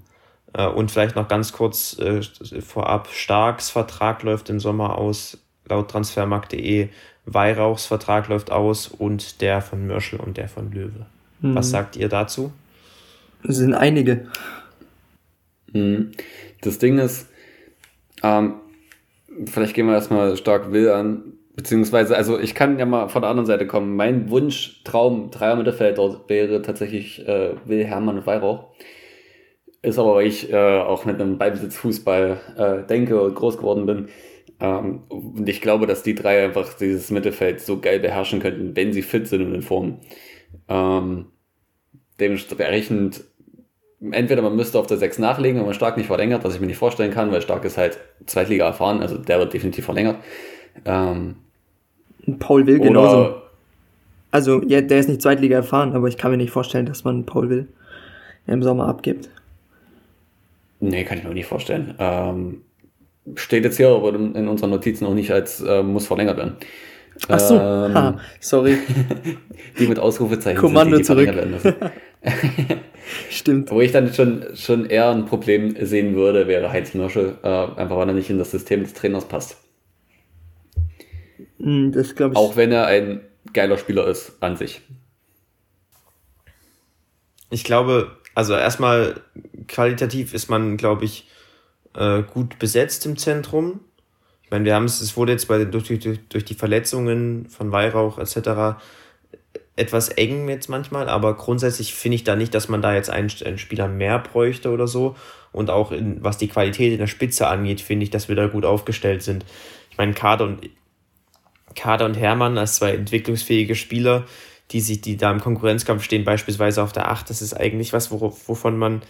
Äh, und vielleicht noch ganz kurz äh, vorab, Starks Vertrag läuft im Sommer aus, laut transfermarkt.de. Weihrauchs Vertrag läuft aus und der von Mörschel und der von Löwe. Mhm. Was sagt ihr dazu? Es sind einige. Mhm. Das Ding ist, ähm, vielleicht gehen wir erstmal stark Will an, beziehungsweise, also ich kann ja mal von der anderen Seite kommen. Mein Wunsch, Traum, Dreier Mittelfelder wäre tatsächlich äh, Will, Hermann und Weihrauch. Ist aber, weil ich äh, auch mit einem Ballbesitz-Fußball äh, denke und groß geworden bin. Ähm, und ich glaube, dass die drei einfach dieses Mittelfeld so geil beherrschen könnten, wenn sie fit sind und in Form. Ähm, dementsprechend entweder man müsste auf der 6 nachlegen, wenn man Stark nicht verlängert, was ich mir nicht vorstellen kann, weil Stark ist halt Zweitliga erfahren, also der wird definitiv verlängert. Ähm, Paul Will genauso. Also, ja, der ist nicht Zweitliga erfahren, aber ich kann mir nicht vorstellen, dass man Paul Will im Sommer abgibt. Nee, kann ich mir nicht vorstellen. Ähm, steht jetzt hier aber in unseren Notizen auch nicht als äh, muss verlängert werden. Ach so, ähm, ha, sorry. die mit Ausrufezeichen Kommando sind, die, die zurück. Stimmt. Wo ich dann schon, schon eher ein Problem sehen würde, wäre Heinz Mörschel, äh, einfach weil er nicht in das System des Trainers passt. Hm, das glaube ich. Auch wenn er ein geiler Spieler ist an sich. Ich glaube, also erstmal qualitativ ist man, glaube ich, äh, gut besetzt im Zentrum. Ich meine, wir haben es, es wurde jetzt bei, durch, durch, durch die Verletzungen von Weihrauch etc etwas eng jetzt manchmal, aber grundsätzlich finde ich da nicht, dass man da jetzt einen, einen Spieler mehr bräuchte oder so. Und auch in, was die Qualität in der Spitze angeht, finde ich, dass wir da gut aufgestellt sind. Ich meine, Kader und, Kader und Hermann als zwei entwicklungsfähige Spieler, die sich, die da im Konkurrenzkampf stehen, beispielsweise auf der 8, das ist eigentlich was, wovon man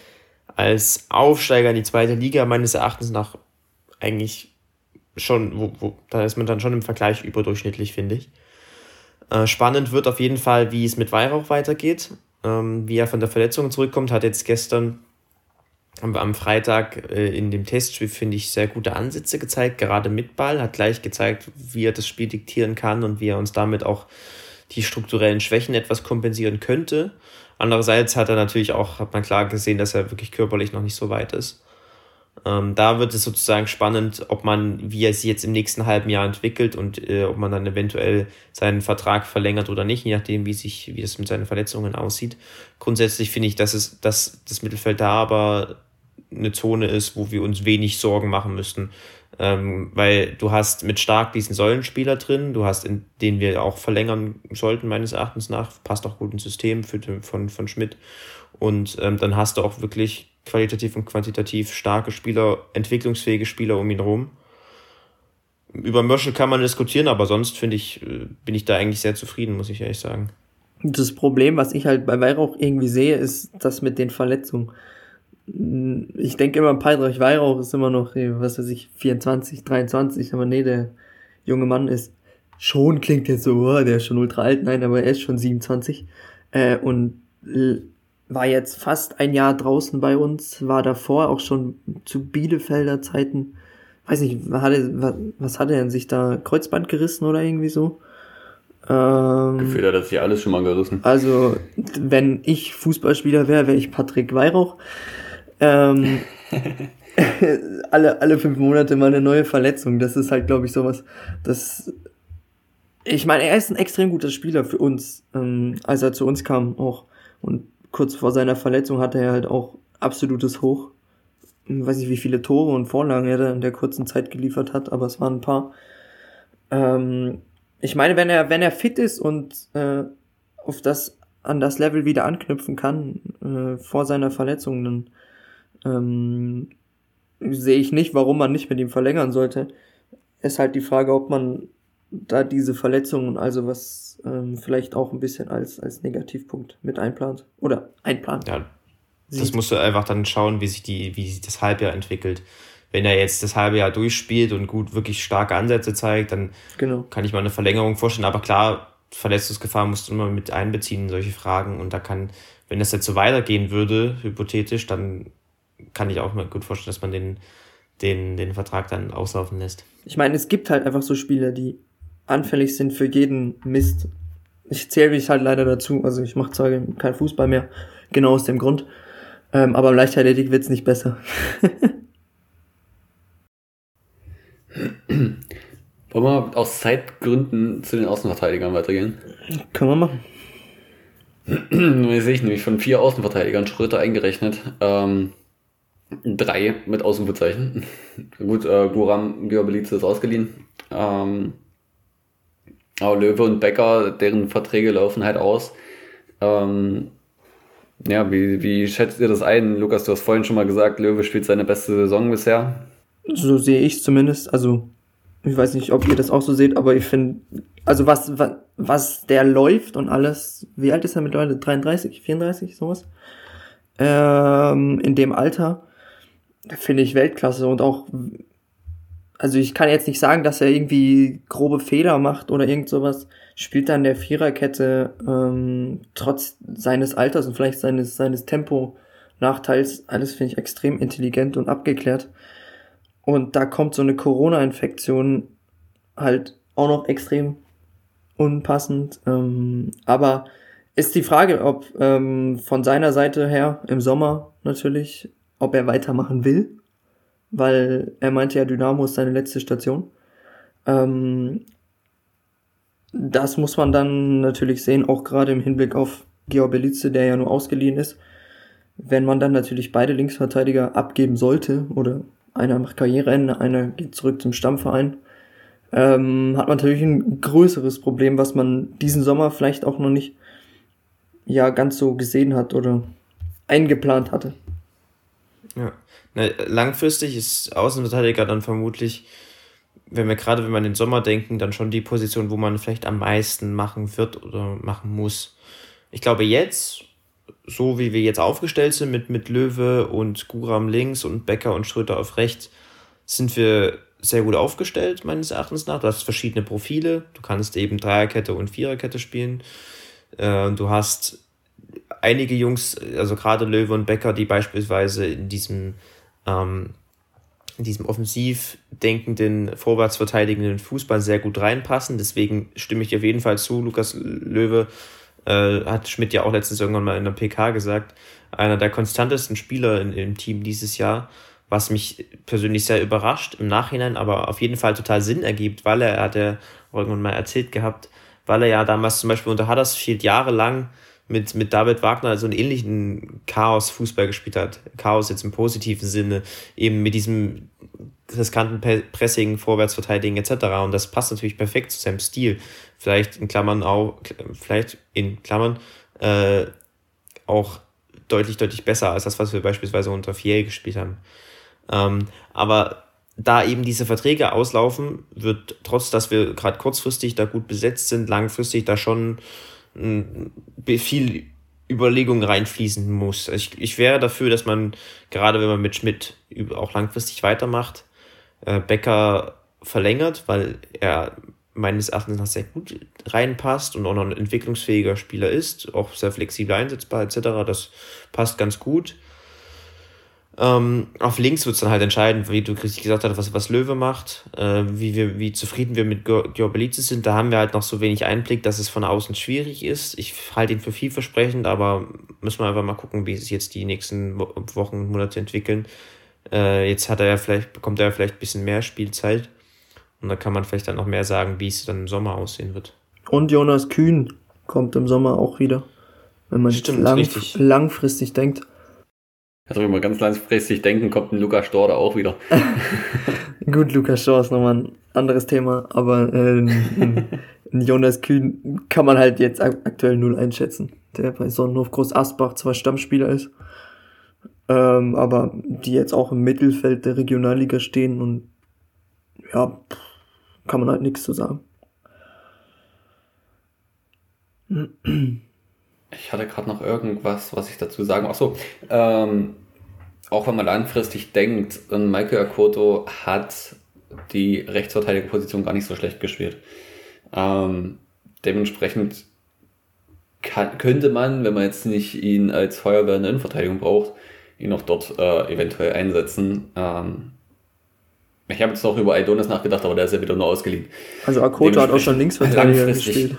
als Aufsteiger in die zweite Liga meines Erachtens nach eigentlich schon, wo, wo, da ist man dann schon im Vergleich überdurchschnittlich, finde ich. Äh, spannend wird auf jeden Fall, wie es mit Weihrauch weitergeht. Ähm, wie er von der Verletzung zurückkommt, hat jetzt gestern am Freitag äh, in dem Testspiel, finde ich, sehr gute Ansätze gezeigt, gerade mit Ball, hat gleich gezeigt, wie er das Spiel diktieren kann und wie er uns damit auch die strukturellen Schwächen etwas kompensieren könnte. Andererseits hat er natürlich auch, hat man klar gesehen, dass er wirklich körperlich noch nicht so weit ist. Ähm, da wird es sozusagen spannend, ob man, wie er sich jetzt im nächsten halben Jahr entwickelt und äh, ob man dann eventuell seinen Vertrag verlängert oder nicht, je nachdem, wie sich, wie das mit seinen Verletzungen aussieht. Grundsätzlich finde ich, dass es, dass das Mittelfeld da aber eine Zone ist, wo wir uns wenig Sorgen machen müssten. Ähm, weil du hast mit Stark diesen Säulenspieler drin, du hast, in, den wir auch verlängern sollten, meines Erachtens nach, passt auch gut ins System für, von, von Schmidt. Und ähm, dann hast du auch wirklich qualitativ und quantitativ starke Spieler, entwicklungsfähige Spieler um ihn herum. Über Mörschel kann man diskutieren, aber sonst finde ich, äh, bin ich da eigentlich sehr zufrieden, muss ich ehrlich sagen. Das Problem, was ich halt bei Weihrauch irgendwie sehe, ist das mit den Verletzungen ich denke immer, Peidrich Weihrauch ist immer noch, was weiß ich, 24, 23, aber nee, der junge Mann ist schon, klingt jetzt so, oh, der ist schon ultra alt, nein, aber er ist schon 27 äh, und war jetzt fast ein Jahr draußen bei uns, war davor auch schon zu Bielefelder Zeiten, weiß nicht, was hatte, was, was hat er denn sich da Kreuzband gerissen oder irgendwie so? Ähm, Gefühl hat er sich alles schon mal gerissen. Also, wenn ich Fußballspieler wäre, wäre ich Patrick Weihrauch. Ähm, alle, alle fünf Monate mal eine neue Verletzung. Das ist halt, glaube ich, sowas, das. Ich meine, er ist ein extrem guter Spieler für uns, ähm, als er zu uns kam auch. Und kurz vor seiner Verletzung hatte er halt auch absolutes Hoch. Ich weiß nicht, wie viele Tore und Vorlagen er da in der kurzen Zeit geliefert hat, aber es waren ein paar. Ähm, ich meine, wenn er, wenn er fit ist und äh, auf das, an das Level wieder anknüpfen kann, äh, vor seiner Verletzung, dann ähm, sehe ich nicht, warum man nicht mit ihm verlängern sollte. Ist halt die Frage, ob man da diese Verletzungen, also was ähm, vielleicht auch ein bisschen als, als Negativpunkt mit einplant. Oder einplant. Ja, das musst du einfach dann schauen, wie sich, die, wie sich das Halbjahr entwickelt. Wenn er jetzt das halbe Jahr durchspielt und gut wirklich starke Ansätze zeigt, dann genau. kann ich mal eine Verlängerung vorstellen. Aber klar, Verletzungsgefahr musst du immer mit einbeziehen in solche Fragen. Und da kann, wenn das jetzt so weitergehen würde, hypothetisch, dann kann ich auch mal gut vorstellen, dass man den, den, den Vertrag dann auslaufen lässt. Ich meine, es gibt halt einfach so Spieler, die anfällig sind für jeden Mist. Ich zähle mich halt leider dazu, also ich mache zwar keinen Fußball mehr, genau aus dem Grund. Ähm, aber im Leichtathletik wird's nicht besser. Wollen wir aus Zeitgründen zu den Außenverteidigern weitergehen? Können wir machen. Hier sehe ich nämlich von vier Außenverteidigern Schröter eingerechnet. Ähm, Drei mit Ausrufezeichen. Gut, äh, Guram Giobelice ist ausgeliehen. Ähm, aber Löwe und Becker, deren Verträge laufen halt aus. Ähm, ja, wie, wie schätzt ihr das ein? Lukas, du hast vorhin schon mal gesagt, Löwe spielt seine beste Saison bisher. So sehe ich zumindest. Also, ich weiß nicht, ob ihr das auch so seht, aber ich finde, also was, was, was der läuft und alles, wie alt ist er mittlerweile? 33, 34, sowas? Ähm, in dem Alter finde ich Weltklasse und auch, also ich kann jetzt nicht sagen, dass er irgendwie grobe Fehler macht oder irgend sowas, spielt dann der Viererkette ähm, trotz seines Alters und vielleicht seines, seines Tempo-Nachteils, alles finde ich extrem intelligent und abgeklärt. Und da kommt so eine Corona-Infektion halt auch noch extrem unpassend. Ähm, aber ist die Frage, ob ähm, von seiner Seite her im Sommer natürlich ob er weitermachen will, weil er meinte ja, Dynamo ist seine letzte Station. Ähm, das muss man dann natürlich sehen, auch gerade im Hinblick auf Georg Belize, der ja nur ausgeliehen ist. Wenn man dann natürlich beide Linksverteidiger abgeben sollte, oder einer macht Karriereende, einer geht zurück zum Stammverein, ähm, hat man natürlich ein größeres Problem, was man diesen Sommer vielleicht auch noch nicht ja ganz so gesehen hat oder eingeplant hatte. Ja. Na, langfristig ist Außenverteidiger dann vermutlich, wenn wir gerade, wenn wir an den Sommer denken, dann schon die Position, wo man vielleicht am meisten machen wird oder machen muss. Ich glaube jetzt, so wie wir jetzt aufgestellt sind mit, mit Löwe und Guram links und Becker und Schröter auf rechts, sind wir sehr gut aufgestellt, meines Erachtens nach. Du hast verschiedene Profile. Du kannst eben Dreierkette und Viererkette spielen. Äh, du hast einige Jungs, also gerade Löwe und Becker, die beispielsweise in diesem, ähm, in diesem offensiv denkenden, vorwärts verteidigenden Fußball sehr gut reinpassen. Deswegen stimme ich auf jeden Fall zu. Lukas Löwe äh, hat Schmidt ja auch letztens irgendwann mal in der PK gesagt, einer der konstantesten Spieler in, im Team dieses Jahr, was mich persönlich sehr überrascht im Nachhinein, aber auf jeden Fall total Sinn ergibt, weil er, er hat ja irgendwann mal erzählt gehabt, weil er ja damals zum Beispiel unter Huddersfield jahrelang mit, mit David Wagner so einen ähnlichen Chaos-Fußball gespielt hat. Chaos jetzt im positiven Sinne, eben mit diesem riskanten Pressing, Vorwärtsverteidigen etc. Und das passt natürlich perfekt zu seinem Stil. Vielleicht in Klammern auch, vielleicht in Klammern äh, auch deutlich, deutlich besser als das, was wir beispielsweise unter Fiel gespielt haben. Ähm, aber da eben diese Verträge auslaufen, wird trotz, dass wir gerade kurzfristig da gut besetzt sind, langfristig da schon viel Überlegung reinfließen muss. Ich, ich wäre dafür, dass man, gerade wenn man mit Schmidt auch langfristig weitermacht, äh, Becker verlängert, weil er meines Erachtens nach sehr gut reinpasst und auch noch ein entwicklungsfähiger Spieler ist, auch sehr flexibel einsetzbar etc. Das passt ganz gut. Ähm, auf links wird es dann halt entscheiden, wie du richtig gesagt hast, was, was Löwe macht, äh, wie, wir, wie zufrieden wir mit Geobelizis sind. Da haben wir halt noch so wenig Einblick, dass es von außen schwierig ist. Ich halte ihn für vielversprechend, aber müssen wir einfach mal gucken, wie sich jetzt die nächsten Wochen und Monate entwickeln. Äh, jetzt hat er ja vielleicht, bekommt er ja vielleicht ein bisschen mehr Spielzeit. Und da kann man vielleicht dann noch mehr sagen, wie es dann im Sommer aussehen wird. Und Jonas Kühn kommt im Sommer auch wieder. Wenn man Stimmt, lang, langfristig denkt. Also wenn wir ganz langfristig denken, kommt ein Lukas Storr da auch wieder. Gut, Lukas Storr ist nochmal ein anderes Thema, aber äh, ein Jonas Kühn kann man halt jetzt aktuell null einschätzen, der bei Sonnenhof Groß Asbach zwar Stammspieler ist, ähm, aber die jetzt auch im Mittelfeld der Regionalliga stehen und ja, kann man halt nichts zu sagen. Ich hatte gerade noch irgendwas, was ich dazu sagen. Achso, ähm, auch wenn man langfristig denkt, Michael Akoto hat die Rechtsverteidigerposition gar nicht so schlecht gespielt. Ähm, dementsprechend kann, könnte man, wenn man jetzt nicht ihn als Feuerwehr in der Innenverteidigung braucht, ihn auch dort äh, eventuell einsetzen. Ähm, ich habe jetzt noch über Aidonis nachgedacht, aber der ist ja wieder nur ausgeliehen. Also Akoto hat auch schon Linksverteidiger gespielt.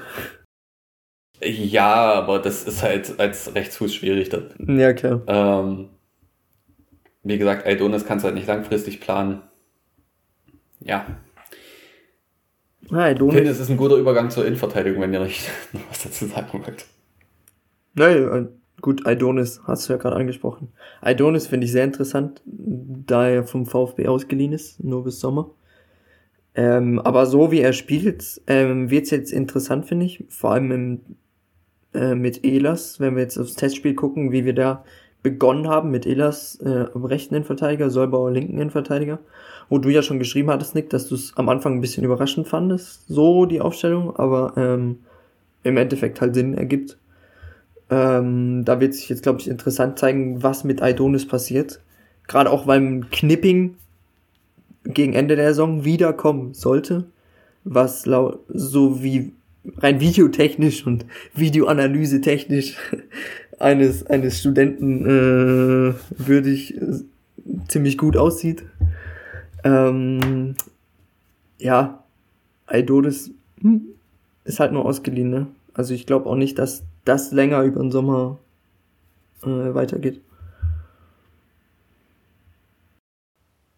Ja, aber das ist halt als Rechtsfuß schwierig dann. Ja, klar. Ähm, wie gesagt, Aidonis kannst du halt nicht langfristig planen. Ja. Ja, ich finde, es ist ein guter Übergang zur Innenverteidigung, wenn ihr nicht noch was dazu sagen wollt. Nein, gut, Aidonis hast du ja gerade angesprochen. Aidonis finde ich sehr interessant, da er vom VfB ausgeliehen ist, nur bis Sommer. Ähm, aber so wie er spielt, ähm, wird es jetzt interessant, finde ich. Vor allem im äh, mit Elas, wenn wir jetzt aufs Testspiel gucken, wie wir da begonnen haben mit Elas äh, am rechten Innenverteidiger, Solbauer linken Innenverteidiger, wo du ja schon geschrieben hattest, Nick, dass du es am Anfang ein bisschen überraschend fandest, so die Aufstellung, aber ähm, im Endeffekt halt Sinn ergibt. Ähm, da wird sich jetzt, glaube ich, interessant zeigen, was mit Aidonis passiert. Gerade auch, weil Knipping gegen Ende der Saison wiederkommen sollte, was so wie rein videotechnisch und Videoanalyse technisch eines, eines Studenten äh, würdig äh, ziemlich gut aussieht. Ähm, ja, Aidonis hm, ist halt nur ausgeliehen, ne? Also ich glaube auch nicht, dass das länger über den Sommer äh, weitergeht.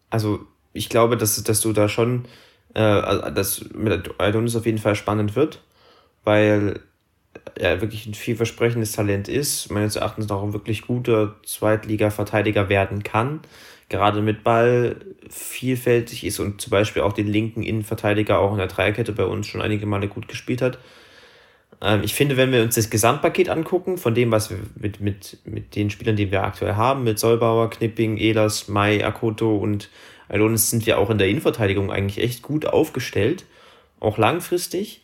Also ich glaube, dass, dass du da schon, äh, dass mit Adonis auf jeden Fall spannend wird weil er wirklich ein vielversprechendes Talent ist, meines Erachtens auch ein wirklich guter Zweitliga-Verteidiger werden kann, gerade mit Ball vielfältig ist und zum Beispiel auch den linken Innenverteidiger auch in der Dreierkette bei uns schon einige Male gut gespielt hat. Ähm, ich finde, wenn wir uns das Gesamtpaket angucken, von dem, was wir mit, mit, mit den Spielern, die wir aktuell haben, mit Solbauer, Knipping, Elas, Mai, Akoto und Adonis, sind wir auch in der Innenverteidigung eigentlich echt gut aufgestellt, auch langfristig.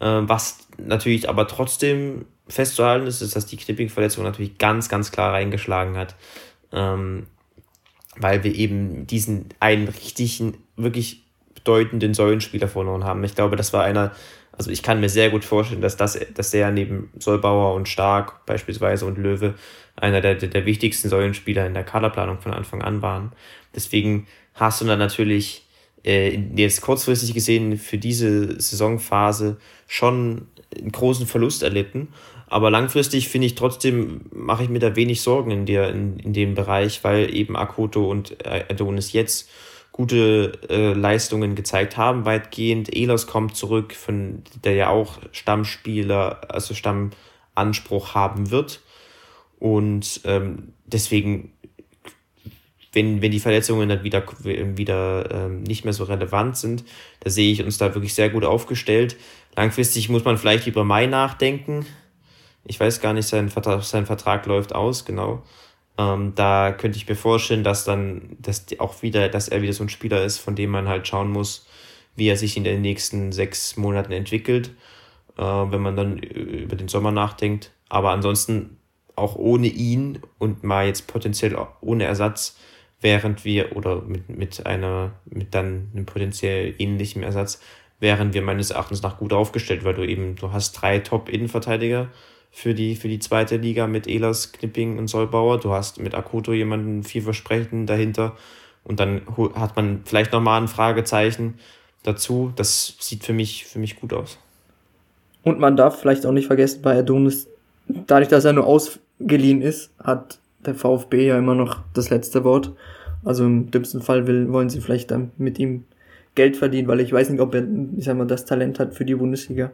Ähm, was natürlich aber trotzdem festzuhalten ist, ist, dass die Knipping-Verletzung natürlich ganz, ganz klar reingeschlagen hat. Ähm, weil wir eben diesen einen richtigen, wirklich bedeutenden Säulenspieler verloren haben. Ich glaube, das war einer, also ich kann mir sehr gut vorstellen, dass, das, dass der neben Solbauer und Stark beispielsweise und Löwe einer der, der, wichtigsten Säulenspieler in der Kaderplanung von Anfang an waren. Deswegen hast du dann natürlich äh, jetzt kurzfristig gesehen für diese Saisonphase schon einen großen Verlust erlitten. Aber langfristig finde ich trotzdem, mache ich mir da wenig Sorgen in, der, in, in dem Bereich, weil eben Akoto und Adonis jetzt gute äh, Leistungen gezeigt haben, weitgehend. Elos kommt zurück, von der ja auch Stammspieler, also Stammanspruch haben wird. Und ähm, deswegen, wenn, wenn die Verletzungen dann wieder, wieder ähm, nicht mehr so relevant sind, da sehe ich uns da wirklich sehr gut aufgestellt. Langfristig muss man vielleicht über Mai nachdenken. Ich weiß gar nicht, sein Vertrag, sein Vertrag läuft aus, genau. Ähm, da könnte ich mir vorstellen, dass dann, dass auch wieder, dass er wieder so ein Spieler ist, von dem man halt schauen muss, wie er sich in den nächsten sechs Monaten entwickelt, äh, wenn man dann über den Sommer nachdenkt. Aber ansonsten auch ohne ihn und mal jetzt potenziell ohne Ersatz, während wir oder mit, mit einer, mit dann einem potenziell ähnlichen Ersatz, wären wir meines Erachtens nach gut aufgestellt, weil du eben, du hast drei Top-Innenverteidiger, für die, für die zweite Liga mit Elas, Knipping und Solbauer. Du hast mit Akuto jemanden vielversprechenden dahinter. Und dann hat man vielleicht nochmal ein Fragezeichen dazu. Das sieht für mich, für mich gut aus. Und man darf vielleicht auch nicht vergessen, bei Adonis, dadurch, dass er nur ausgeliehen ist, hat der VfB ja immer noch das letzte Wort. Also im dümmsten Fall will, wollen sie vielleicht dann mit ihm Geld verdienen, weil ich weiß nicht, ob er, ich sag mal, das Talent hat für die Bundesliga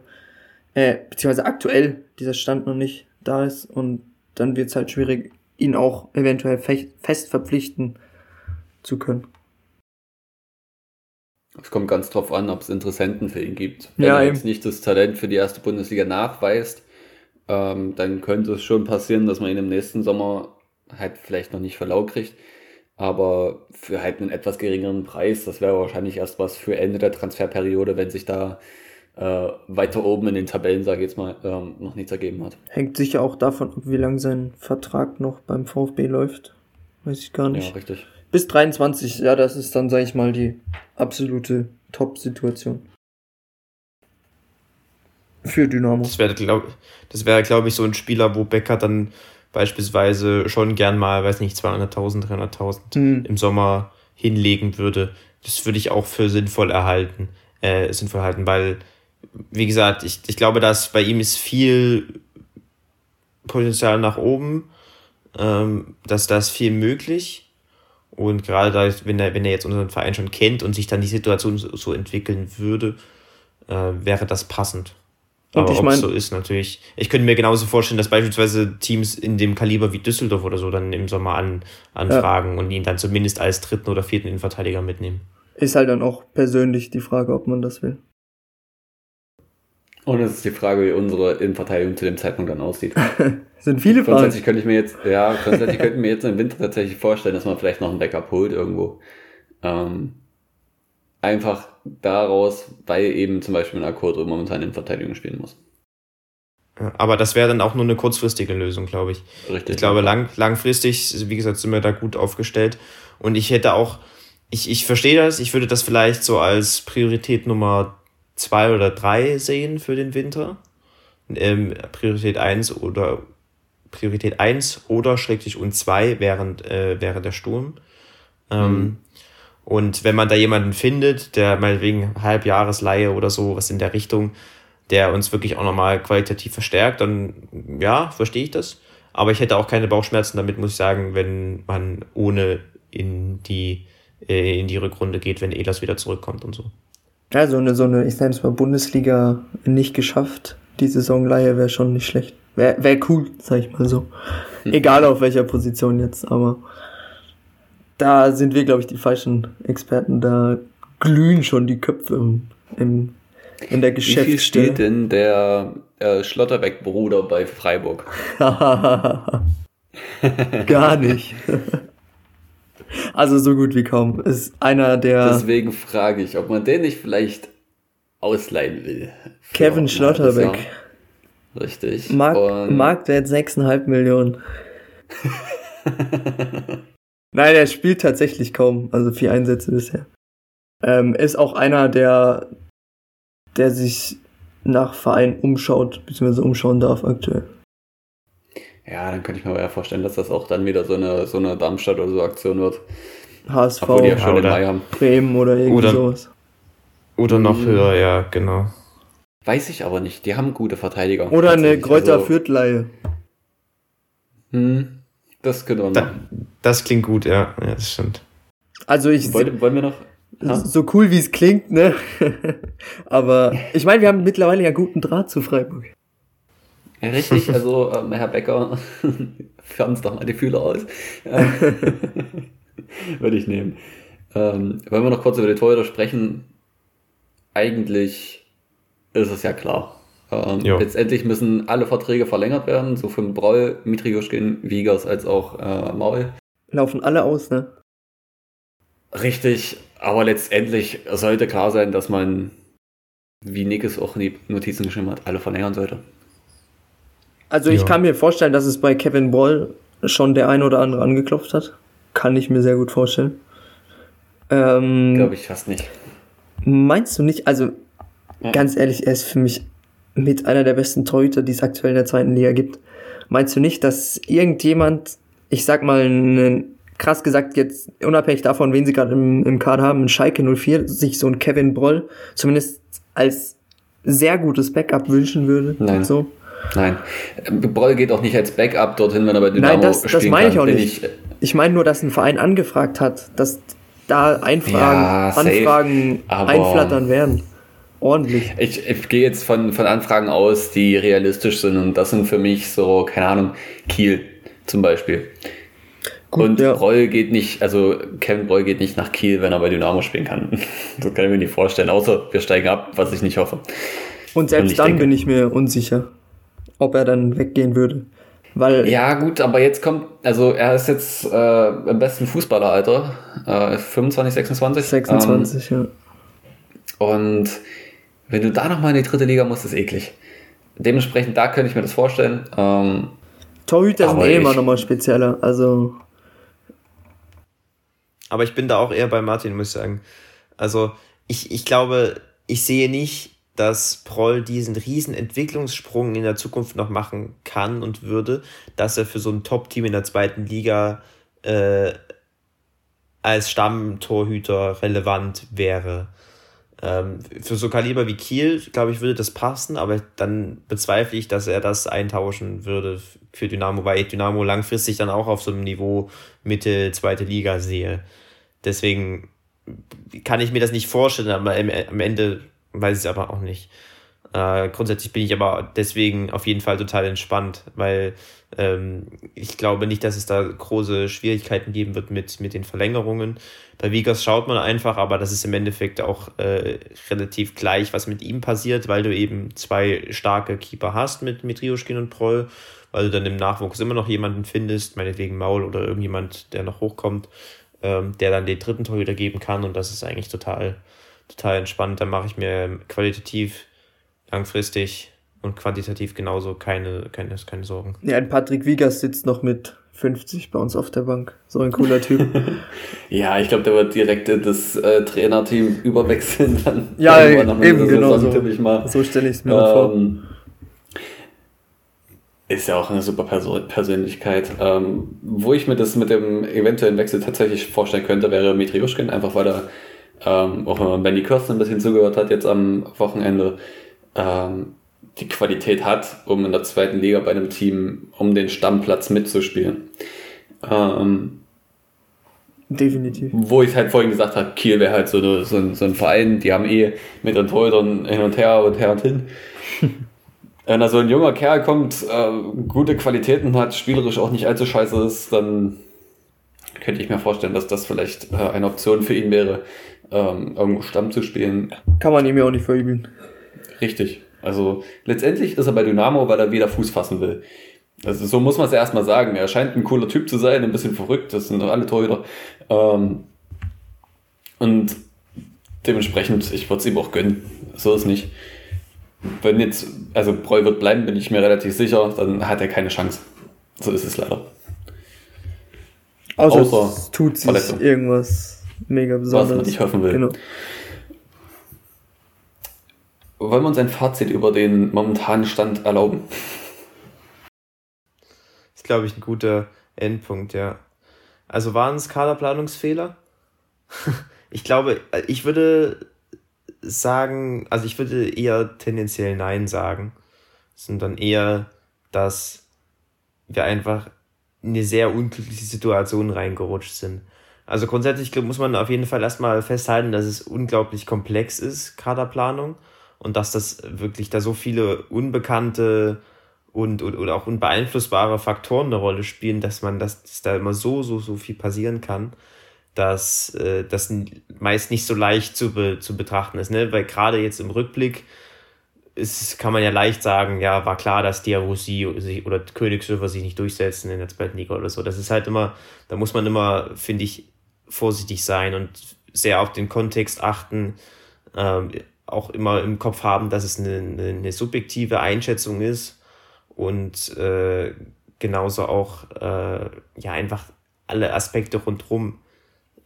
äh, beziehungsweise aktuell dieser Stand noch nicht da ist und dann wird es halt schwierig, ihn auch eventuell fest verpflichten zu können. Es kommt ganz drauf an, ob es Interessenten für ihn gibt. Wenn ja, er jetzt nicht das Talent für die erste Bundesliga nachweist, ähm, dann könnte es schon passieren, dass man ihn im nächsten Sommer halt vielleicht noch nicht verlau kriegt. Aber für halt einen etwas geringeren Preis, das wäre wahrscheinlich erst was für Ende der Transferperiode, wenn sich da äh, weiter oben in den Tabellen, sage ich jetzt mal, ähm, noch nichts ergeben hat. Hängt sicher auch davon ab, wie lange sein Vertrag noch beim VfB läuft. Weiß ich gar nicht. Ja, richtig. Bis 23, ja, das ist dann, sage ich mal, die absolute Top-Situation. Für Dynamo. Das wäre, glaube wär, glaub ich, so ein Spieler, wo Becker dann beispielsweise schon gern mal, weiß nicht, 200.000, 300.000 mhm. im Sommer hinlegen würde. Das würde ich auch für sinnvoll erhalten, äh, sinnvoll halten, weil wie gesagt, ich, ich glaube, dass bei ihm ist viel Potenzial nach oben, ähm, dass da ist viel möglich. Und gerade da, wenn er, wenn er jetzt unseren Verein schon kennt und sich dann die Situation so, so entwickeln würde, äh, wäre das passend. Und Aber ob es so ist, natürlich. Ich könnte mir genauso vorstellen, dass beispielsweise Teams in dem Kaliber wie Düsseldorf oder so dann im Sommer an, anfragen ja. und ihn dann zumindest als dritten oder vierten Innenverteidiger mitnehmen. Ist halt dann auch persönlich die Frage, ob man das will. Und es ist die Frage, wie unsere Innenverteidigung zu dem Zeitpunkt dann aussieht. sind viele Fragen. Grundsätzlich könnte ich mir jetzt, ja, grundsätzlich könnte ich mir jetzt im Winter tatsächlich vorstellen, dass man vielleicht noch ein Backup holt irgendwo. Ähm, einfach daraus, weil eben zum Beispiel ein Akkord momentan in Verteidigung spielen muss. Aber das wäre dann auch nur eine kurzfristige Lösung, glaube ich. Richtig. Ich glaube, lang, langfristig, wie gesagt, sind wir da gut aufgestellt. Und ich hätte auch, ich, ich verstehe das, ich würde das vielleicht so als Priorität Nummer zwei oder drei sehen für den Winter. Ähm, Priorität 1 oder Priorität 1 oder schrägstrich und 2 während, äh, während der Sturm. Ähm, mhm. Und wenn man da jemanden findet, der meinetwegen Halbjahresleihe oder so, was in der Richtung, der uns wirklich auch nochmal qualitativ verstärkt, dann ja, verstehe ich das. Aber ich hätte auch keine Bauchschmerzen damit, muss ich sagen, wenn man ohne in die, äh, in die Rückrunde geht, wenn Elas wieder zurückkommt und so. Ja, so eine, so eine, ich nenne es mal Bundesliga nicht geschafft. Die Saisonleihe wäre schon nicht schlecht. Wäre wär cool, sag ich mal so. Hm. Egal auf welcher Position jetzt, aber da sind wir, glaube ich, die falschen Experten. Da glühen schon die Köpfe im, im in der Geschäftsstelle. Wie viel steht denn der äh, Schlotterbeck-Bruder bei Freiburg? Gar nicht. Also so gut wie kaum. Ist einer der. Deswegen frage ich, ob man den nicht vielleicht ausleihen will. Kevin Schlotterbeck. Richtig. Mark, Marktwert 6,5 Millionen. Nein, er spielt tatsächlich kaum, also vier Einsätze bisher. Ähm, ist auch einer, der, der sich nach Verein umschaut, beziehungsweise umschauen darf aktuell. Ja, dann könnte ich mir aber eher vorstellen, dass das auch dann wieder so eine, so eine Darmstadt oder so Aktion wird. HSV, Obwohl die ja schon oder- den haben. Bremen oder irgendwie Oder- sowas. Oder noch Mhm. höher, ja, genau. Weiß ich aber nicht. Die haben gute Verteidiger. Oder eine. Kräuter Also, Fürth-Leihe. Hm, das könnte man Da, machen. das klingt gut, ja, ja, das stimmt. Also ich, Wollen, wollen wir noch? Ja? so cool wie es klingt, ne? Aber ich meine, wir haben mittlerweile ja guten Draht zu Freiburg. Ja, richtig, also ähm, Herr Becker, färben uns doch mal die Fühler aus. Ähm, Würde ich nehmen. Ähm, wollen wir noch kurz über die Torhüter sprechen? Eigentlich ist es ja klar. Ähm, letztendlich müssen alle Verträge verlängert werden, so von Broll, Mitrioschkin, Wiegers als auch äh, Maul. Laufen alle aus, ne? Richtig, aber letztendlich sollte klar sein, dass man, wie Nick es auch in die Notizen geschrieben hat, alle verlängern sollte. Also ich Ja. kann mir vorstellen, dass es bei Kevin Ball schon der ein oder andere angeklopft hat. Kann ich mir sehr gut vorstellen. Ähm, Glaube ich fast nicht. Meinst du nicht? Also Ja. ganz ehrlich, er ist für mich mit einer der besten Torhüter, die es aktuell in der zweiten Liga gibt. Meinst du nicht, dass irgendjemand, ich sag mal, einen, krass gesagt jetzt, unabhängig davon, wen sie gerade im, im Kader haben, ein Schalke 04, sich so ein Kevin Broll zumindest als sehr gutes Backup wünschen würde? Nein. So. Nein. Broll geht auch nicht als Backup dorthin, wenn er bei Dynamo Nein, das, das meine ich auch nicht. Ich, Ich meine nur, dass ein Verein angefragt hat, dass da Einfragen, Ja. Anfragen einflattern werden. Ordentlich. ich, ich gehe jetzt von, von Anfragen aus, die realistisch sind und das sind für mich so, keine Ahnung, Kiel zum Beispiel. und ja. Broll geht nicht, also Kevin Broll geht nicht nach Kiel, wenn er bei Dynamo spielen kann. Das kann ich mir nicht vorstellen, außer wir steigen ab, was ich nicht hoffe. Und selbst Und dann denke- bin ich mir unsicher, ob er dann weggehen würde. Weil Ja, gut, aber jetzt kommt, also er ist jetzt äh, im besten Fußballeralter, äh, 25, 26. 26, ja. Ähm, und wenn du da nochmal in die dritte Liga musst, ist eklig. Dementsprechend, da könnte ich mir das vorstellen. Ähm, Torhüter sind eh immer nochmal spezieller. Also, Aber ich bin da auch eher bei Martin, muss ich sagen. Also, ich, ich glaube, ich sehe nicht, dass Proll diesen riesen Entwicklungssprung in der Zukunft noch machen kann und würde, dass er für so ein Top-Team in der zweiten Liga äh, als Stammtorhüter relevant wäre. Ähm, für so Kaliber wie Kiel, glaube ich, würde das passen, aber dann bezweifle ich, dass er das eintauschen würde für Dynamo, weil ich Dynamo langfristig dann auch auf so einem Niveau Mitte, zweite Liga sehe. Deswegen kann ich mir das nicht vorstellen, aber am Ende weiß ich es aber auch nicht. Äh, grundsätzlich bin ich aber deswegen auf jeden Fall total entspannt, weil ähm, ich glaube nicht, dass es da große Schwierigkeiten geben wird mit, mit den Verlängerungen. Bei Vigas schaut man einfach, aber das ist im Endeffekt auch äh, relativ gleich, was mit ihm passiert, weil du eben zwei starke Keeper hast mit, mit Rioschkin und Proll, weil du dann im Nachwuchs immer noch jemanden findest, meinetwegen Maul oder irgendjemand, der noch hochkommt, ähm, der dann den dritten Torhüter geben kann und das ist eigentlich total, total entspannt. Da mache ich mir qualitativ, langfristig und quantitativ genauso keine, keine, keine Sorgen. ja, ein Patrick Wiegers sitzt noch mit 50 bei uns auf der Bank. So ein cooler Typ. ja, ich glaube, der wird direkt in das äh, Trainerteam überwechseln. Dann ja, eben der genau Saison, so. tippe Ich mal. So stelle ich es mir auch vor. Ähm, ist ja auch eine super Persönlichkeit. Ähm, wo ich mir das mit dem eventuellen Wechsel tatsächlich vorstellen könnte, wäre Mitrioschkin, einfach weil er, ähm, auch wenn man Benny Kirsten ein bisschen zugehört hat jetzt am Wochenende, ähm, die Qualität hat, um in der zweiten Liga bei einem Team um den Stammplatz mitzuspielen. Ähm, Definitiv. wo ich halt vorhin gesagt habe, Kiel wäre halt so, so, ein, so ein Verein, die haben eh mit den Torhütern hin und her und her und hin. Wenn da so ein junger Kerl kommt, äh, gute Qualitäten hat, spielerisch auch nicht allzu scheiße ist, dann könnte ich mir vorstellen, dass das vielleicht äh, eine Option für ihn wäre, ähm, irgendwo Stamm zu spielen. Kann man ihm ja auch nicht verübeln. Richtig. Also letztendlich ist er bei Dynamo, weil er wieder Fuß fassen will. Also so muss man es ja erstmal sagen. Er scheint ein cooler Typ zu sein, ein bisschen verrückt, das sind doch alle Torhüter. Ähm, und dementsprechend, ich würde es ihm auch gönnen. So ist nicht. Wenn jetzt, also Breu wird bleiben, bin ich mir relativ sicher, dann hat er keine Chance. So ist es leider. Außer, Außer es tut sich Verletzung. irgendwas mega besonderes. Was man nicht hoffen will. Genau. Wollen wir uns ein Fazit über den momentanen Stand erlauben? Das ist, glaube ich, ein guter Endpunkt, ja. Also waren es Kaderplanungsfehler? ich glaube, ich würde sagen, also ich würde eher tendenziell Nein sagen, sondern eher, dass wir einfach in eine sehr unglückliche Situation reingerutscht sind. Also grundsätzlich muss man auf jeden Fall erstmal festhalten, dass es unglaublich komplex ist, Kaderplanung, und dass das wirklich da so viele unbekannte und, und, und auch unbeeinflussbare Faktoren eine Rolle spielen, dass man, dass, dass da immer so, so, so viel passieren kann dass äh, das meist nicht so leicht zu, be, zu betrachten ist. Ne? Weil gerade jetzt im Rückblick ist, kann man ja leicht sagen, ja, war klar, dass Diarosi oder Königshöfer sich nicht durchsetzen in der zweiten Liga oder so. Das ist halt immer, da muss man immer, finde ich, vorsichtig sein und sehr auf den Kontext achten, ähm, auch immer im Kopf haben, dass es eine, eine, subjektive Einschätzung ist und äh, genauso auch äh, ja einfach alle Aspekte rundherum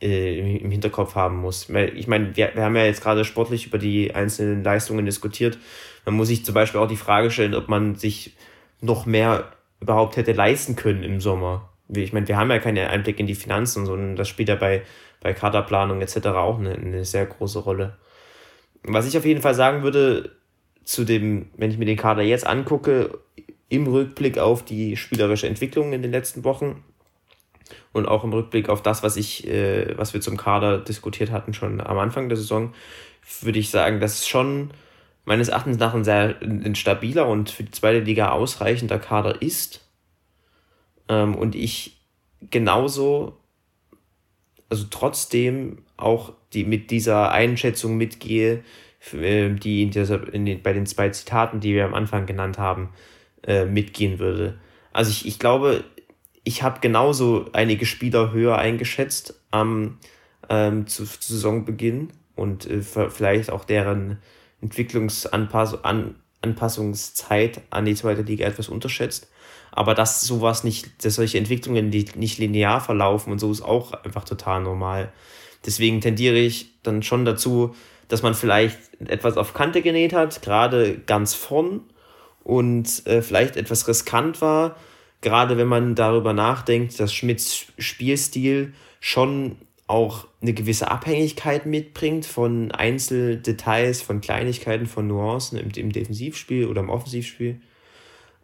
äh, im Hinterkopf haben muss. Ich meine, wir, wir haben ja jetzt gerade sportlich über die einzelnen Leistungen diskutiert. Man muss sich zum Beispiel auch die Frage stellen, ob man sich noch mehr überhaupt hätte leisten können im Sommer. Ich meine, wir haben ja keinen Einblick in die Finanzen, sondern das spielt ja bei, bei Kaderplanung etc. auch eine, eine sehr große Rolle. Was ich auf jeden Fall sagen würde, zu dem, wenn ich mir den Kader jetzt angucke, im Rückblick auf die spielerische Entwicklung in den letzten Wochen, und auch im Rückblick auf das, was ich, äh, was wir zum Kader diskutiert hatten, schon am Anfang der Saison, würde ich sagen, dass es schon meines Erachtens nach ein sehr ein stabiler und für die zweite Liga ausreichender Kader ist. Ähm, und ich genauso, also trotzdem auch die mit dieser Einschätzung mitgehe, äh, die in dieser, in den, bei den zwei Zitaten, die wir am Anfang genannt haben, äh, mitgehen würde. Also ich, ich glaube, ich habe genauso einige Spieler höher eingeschätzt am ähm, zu, zu Saisonbeginn und äh, vielleicht auch deren Entwicklungsanpassungszeit an die zweite Liga etwas unterschätzt. Aber dass sowas nicht, dass solche Entwicklungen nicht linear verlaufen und so ist auch einfach total normal. Deswegen tendiere ich dann schon dazu, dass man vielleicht etwas auf Kante genäht hat, gerade ganz vorn und äh, vielleicht etwas riskant war, gerade wenn man darüber nachdenkt, dass Schmidts Spielstil schon auch eine gewisse Abhängigkeit mitbringt von Einzeldetails, von Kleinigkeiten, von Nuancen im, im Defensivspiel oder im Offensivspiel.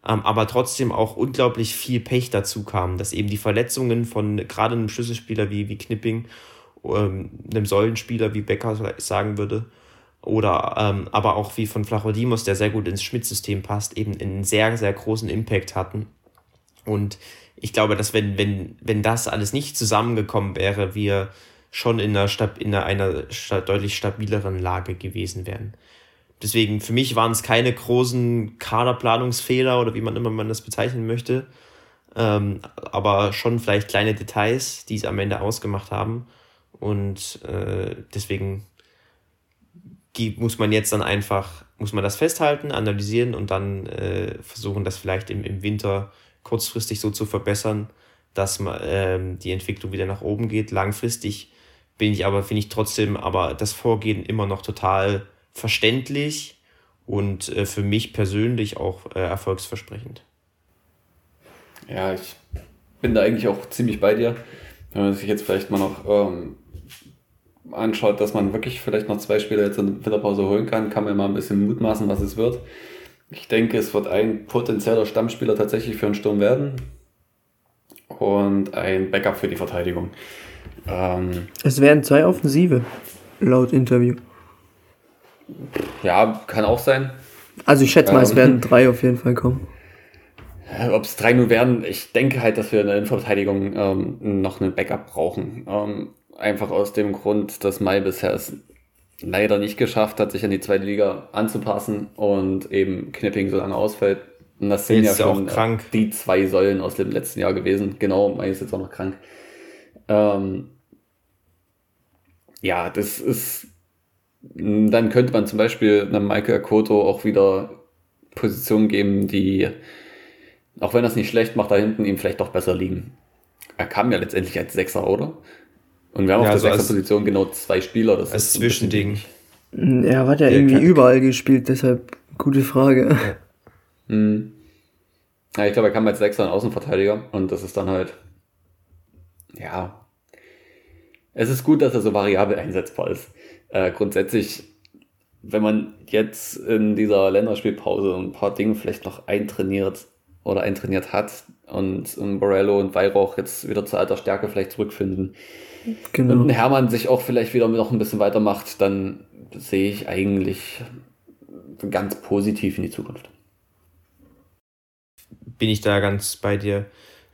Ähm, aber trotzdem auch unglaublich viel Pech dazu kam, dass eben die Verletzungen von gerade einem Schlüsselspieler wie, wie Knipping, ähm, einem Säulenspieler wie Becker sagen würde, oder ähm, aber auch wie von Flachodimos, der sehr gut ins Schmidt-System passt, eben einen sehr, sehr großen Impact hatten und ich glaube, dass wenn, wenn, wenn das alles nicht zusammengekommen wäre, wir schon in einer, in einer deutlich stabileren Lage gewesen wären. Deswegen, für mich waren es keine großen Kaderplanungsfehler oder wie man immer man das bezeichnen möchte, ähm, aber schon vielleicht kleine Details, die es am Ende ausgemacht haben. Und äh, deswegen muss man jetzt dann einfach, muss man das festhalten, analysieren und dann äh, versuchen, das vielleicht im, im Winter kurzfristig so zu verbessern, dass man, ähm, die Entwicklung wieder nach oben geht. Langfristig bin ich aber, finde ich trotzdem aber das Vorgehen immer noch total verständlich und äh, für mich persönlich auch äh, erfolgsversprechend. Ja, ich bin da eigentlich auch ziemlich bei dir. Wenn man sich jetzt vielleicht mal noch ähm, anschaut, dass man wirklich vielleicht noch zwei Spieler jetzt in der Winterpause holen kann, kann man mal ein bisschen mutmaßen, was es wird. Ich denke, es wird ein potenzieller Stammspieler tatsächlich für einen Sturm werden und ein Backup für die Verteidigung. Ähm, es werden zwei Offensive, laut Interview. Ja, kann auch sein. Also ich schätze mal, ähm, es werden drei auf jeden Fall kommen. Ob es drei nur werden, ich denke halt, dass wir in der Innenverteidigung ähm, noch einen Backup brauchen. Ähm, einfach aus dem Grund, dass Mai bisher es leider nicht geschafft hat, sich an die zweite Liga anzupassen und eben Knipping so lange ausfällt. Und das sind ja schon die zwei Säulen aus dem letzten Jahr gewesen. Genau, Mai ist jetzt auch noch krank. Ähm, ja, das ist. Dann könnte man zum Beispiel einem Michael Koto auch wieder Positionen geben, die, auch wenn er es nicht schlecht macht, da hinten ihm vielleicht doch besser liegen. er kam ja letztendlich als Sechser, oder? Und wir haben ja, auf der also Sechser-Position genau zwei Spieler. Das als Zwischending. Er hat ja irgendwie kann. überall gespielt, deshalb gute Frage. Ja. Hm. Ja, ich glaube, er kam als Sechser und Außenverteidiger und das ist dann halt, ja, es ist gut, dass er so variabel einsetzbar ist. Äh, grundsätzlich, wenn man jetzt in dieser Länderspielpause ein paar Dinge vielleicht noch eintrainiert oder eintrainiert hat und, und Borello und Weihrauch jetzt wieder zu alter Stärke vielleicht zurückfinden genau. und Hermann sich auch vielleicht wieder noch ein bisschen weitermacht, dann sehe ich eigentlich ganz positiv in die Zukunft bin ich da ganz bei dir.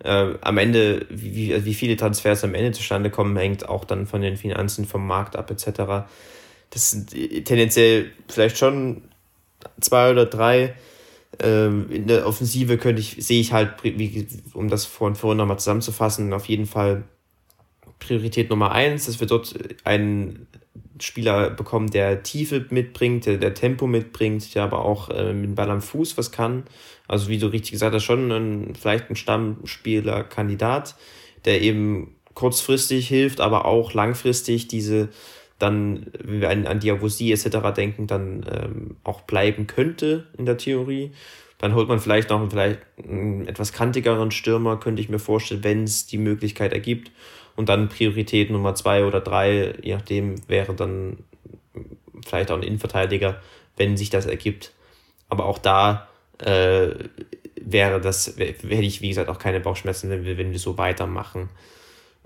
Äh, am Ende, wie, wie viele Transfers am Ende zustande kommen, hängt auch dann von den Finanzen, vom Markt ab, etc. Das sind tendenziell vielleicht schon zwei oder drei. Ähm, in der Offensive könnte ich, sehe ich halt, wie, um das vorhin, vorhin nochmal zusammenzufassen, auf jeden Fall Priorität Nummer eins, dass wir dort einen Spieler bekommen, der Tiefe mitbringt, der, der Tempo mitbringt, der aber auch äh, mit dem Ball am Fuß was kann. Also wie du richtig gesagt hast, schon ein, vielleicht ein Stammspieler-Kandidat, der eben kurzfristig hilft, aber auch langfristig diese dann, wenn wir an, an Diabosie etc. denken, dann ähm, auch bleiben könnte in der Theorie. Dann holt man vielleicht noch einen, vielleicht einen etwas kantigeren Stürmer, könnte ich mir vorstellen, wenn es die Möglichkeit ergibt. Und dann Priorität Nummer zwei oder drei, je nachdem, wäre dann vielleicht auch ein Innenverteidiger, wenn sich das ergibt. Aber auch da äh, wäre das, hätte ich, wie gesagt, auch keine Bauchschmerzen, wenn wir, wenn wir so weitermachen.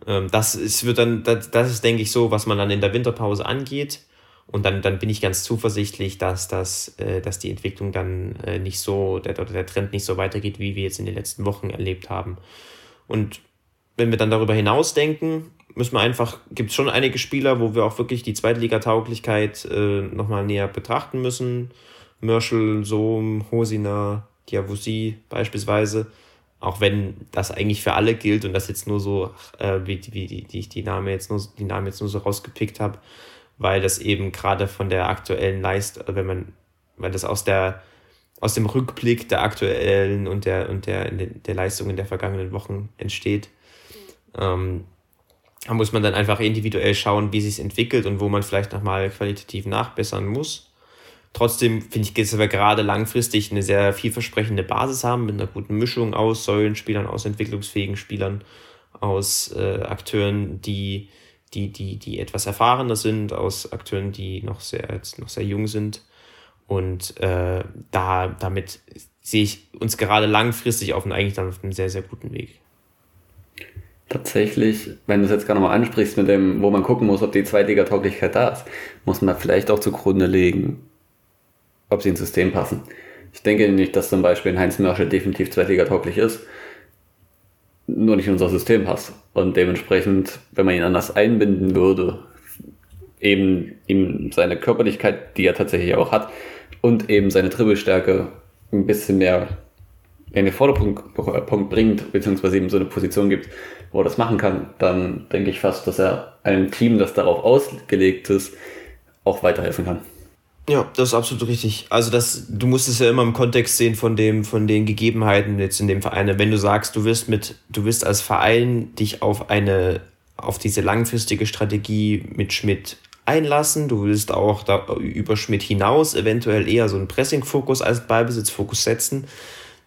Ähm, das ist, wird dann, das, das ist, denke ich, so, was man dann in der Winterpause angeht. Und dann, dann bin ich ganz zuversichtlich, dass, das, äh, dass die Entwicklung dann äh, nicht so, der, der Trend nicht so weitergeht, wie wir jetzt in den letzten Wochen erlebt haben. Und wenn wir dann darüber hinaus denken, müssen wir einfach, gibt es schon einige Spieler, wo wir auch wirklich die Zweitliga-Tauglichkeit äh, nochmal näher betrachten müssen. Mörschel, Sohm, Hosina, Diavusi beispielsweise. Auch wenn das eigentlich für alle gilt und das jetzt nur so, äh, wie, wie die, die ich die Namen jetzt nur, die Namen jetzt nur so rausgepickt habe, weil das eben gerade von der aktuellen Leistung, wenn man, weil das aus der aus dem Rückblick der aktuellen und der und der, der Leistungen der vergangenen Wochen entsteht. Ähm, da muss man dann einfach individuell schauen, wie sich entwickelt und wo man vielleicht nochmal qualitativ nachbessern muss. Trotzdem finde ich, dass wir gerade langfristig eine sehr vielversprechende Basis haben mit einer guten Mischung aus Säulenspielern, aus entwicklungsfähigen Spielern, aus äh, Akteuren, die, die, die, die etwas erfahrener sind, aus Akteuren, die noch sehr, noch sehr jung sind. Und äh, da, damit sehe ich uns gerade langfristig auf einem, eigentlich dann auf einem sehr, sehr guten Weg. Tatsächlich, wenn du es jetzt gerade nochmal ansprichst, mit dem, wo man gucken muss, ob die Zweitliga-Tauglichkeit da ist, muss man vielleicht auch zugrunde legen, ob sie ins System passen. Ich denke nicht, dass zum Beispiel ein Heinz Mörschel definitiv Zweitliga-tauglich ist, nur nicht in unser System passt. Und dementsprechend, wenn man ihn anders einbinden würde, eben ihm seine Körperlichkeit, die er tatsächlich auch hat, und eben seine Dribbelstärke ein bisschen mehr in den Vorderpunkt bringt, beziehungsweise ihm so eine Position gibt, wo er das machen kann, dann denke ich fast, dass er einem Team, das darauf ausgelegt ist, auch weiterhelfen kann. Ja, das ist absolut richtig. Also das, du musst es ja immer im Kontext sehen von dem, von den Gegebenheiten jetzt in dem Verein. Wenn du sagst, du wirst mit, du wirst als Verein dich auf eine, auf diese langfristige Strategie mit Schmidt einlassen. Du willst auch da über Schmidt hinaus eventuell eher so einen Pressing-Fokus als Ballbesitzfokus setzen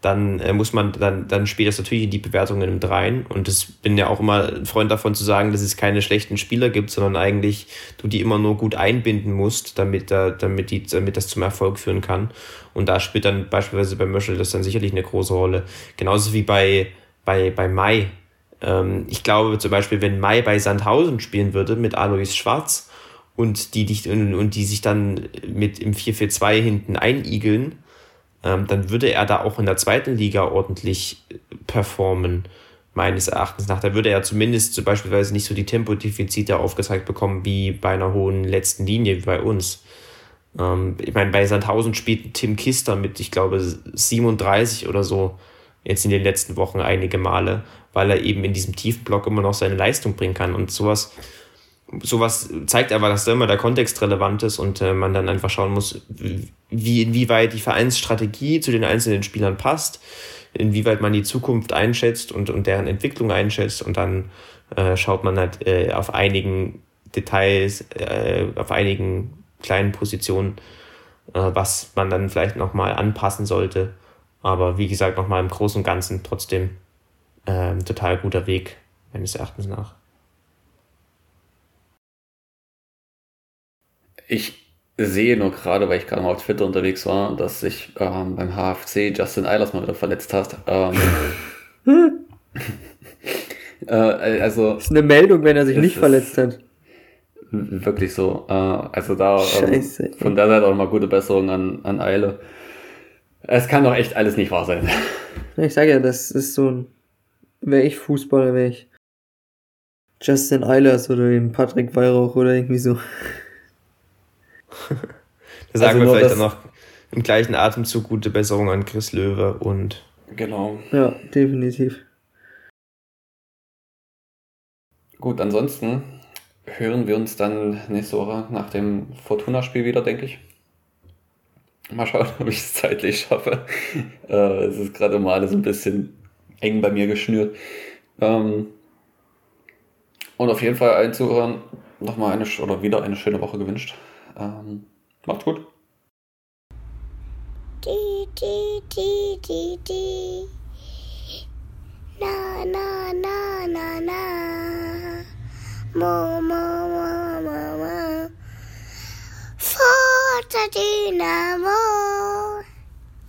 dann äh, muss man, dann, dann spielt das natürlich in die Bewertungen mit rein. Und ich bin ja auch immer ein Freund davon zu sagen, dass es keine schlechten Spieler gibt, sondern eigentlich du die immer nur gut einbinden musst, damit, da, damit, die, damit das zum Erfolg führen kann. Und da spielt dann beispielsweise bei Möschel das dann sicherlich eine große Rolle. Genauso wie bei, bei, bei Mai. Ähm, ich glaube zum Beispiel, wenn Mai bei Sandhausen spielen würde mit Alois Schwarz und die, die, und, und die sich dann mit im 4-4-2 hinten einigeln, ähm, dann würde er da auch in der zweiten Liga ordentlich performen, meines Erachtens nach. Da würde er zumindest zum beispielsweise nicht so die Tempodefizite aufgezeigt bekommen wie bei einer hohen letzten Linie wie bei uns. Ähm, ich meine, bei Sandhausen spielt Tim Kister mit, ich glaube, 37 oder so jetzt in den letzten Wochen einige Male, weil er eben in diesem tiefen Block immer noch seine Leistung bringen kann und sowas sowas zeigt aber, dass da immer der Kontext relevant ist und äh, man dann einfach schauen muss, wie inwieweit die Vereinsstrategie zu den einzelnen Spielern passt, inwieweit man die Zukunft einschätzt und, und deren Entwicklung einschätzt und dann äh, schaut man halt äh, auf einigen Details, äh, auf einigen kleinen Positionen, äh, was man dann vielleicht nochmal anpassen sollte. Aber wie gesagt, nochmal im Großen und Ganzen trotzdem äh, total guter Weg, meines Erachtens nach. Ich sehe nur gerade, weil ich gerade mal auf Twitter unterwegs war, dass sich ähm, beim HFC Justin Eilers mal wieder verletzt hat. Ähm, äh, also, das ist eine Meldung, wenn er sich nicht verletzt hat. Wirklich so. Äh, also da ähm, von der Seite auch mal gute Besserung an, an Eile. Es kann doch echt alles nicht wahr sein. Ich sage ja, das ist so ein. Wäre ich Fußballer, wäre ich Justin Eilers oder eben Patrick Weihrauch oder irgendwie so. da sagen also wir vielleicht dann noch im gleichen Atemzug gute Besserung an Chris Löwe und. Genau. Ja, definitiv. Gut, ansonsten hören wir uns dann nächste Woche nach dem Fortuna-Spiel wieder, denke ich. Mal schauen, ob ich es zeitlich schaffe. Äh, es ist gerade mal alles ein bisschen eng bei mir geschnürt. Ähm, und auf jeden Fall allen Zuhörern nochmal eine oder wieder eine schöne Woche gewünscht. Ähm, macht's gut. Die, die, die, die, die. Na, na, na, na, na. Mo, mo, mo, mo, mo. Forza Dynamo.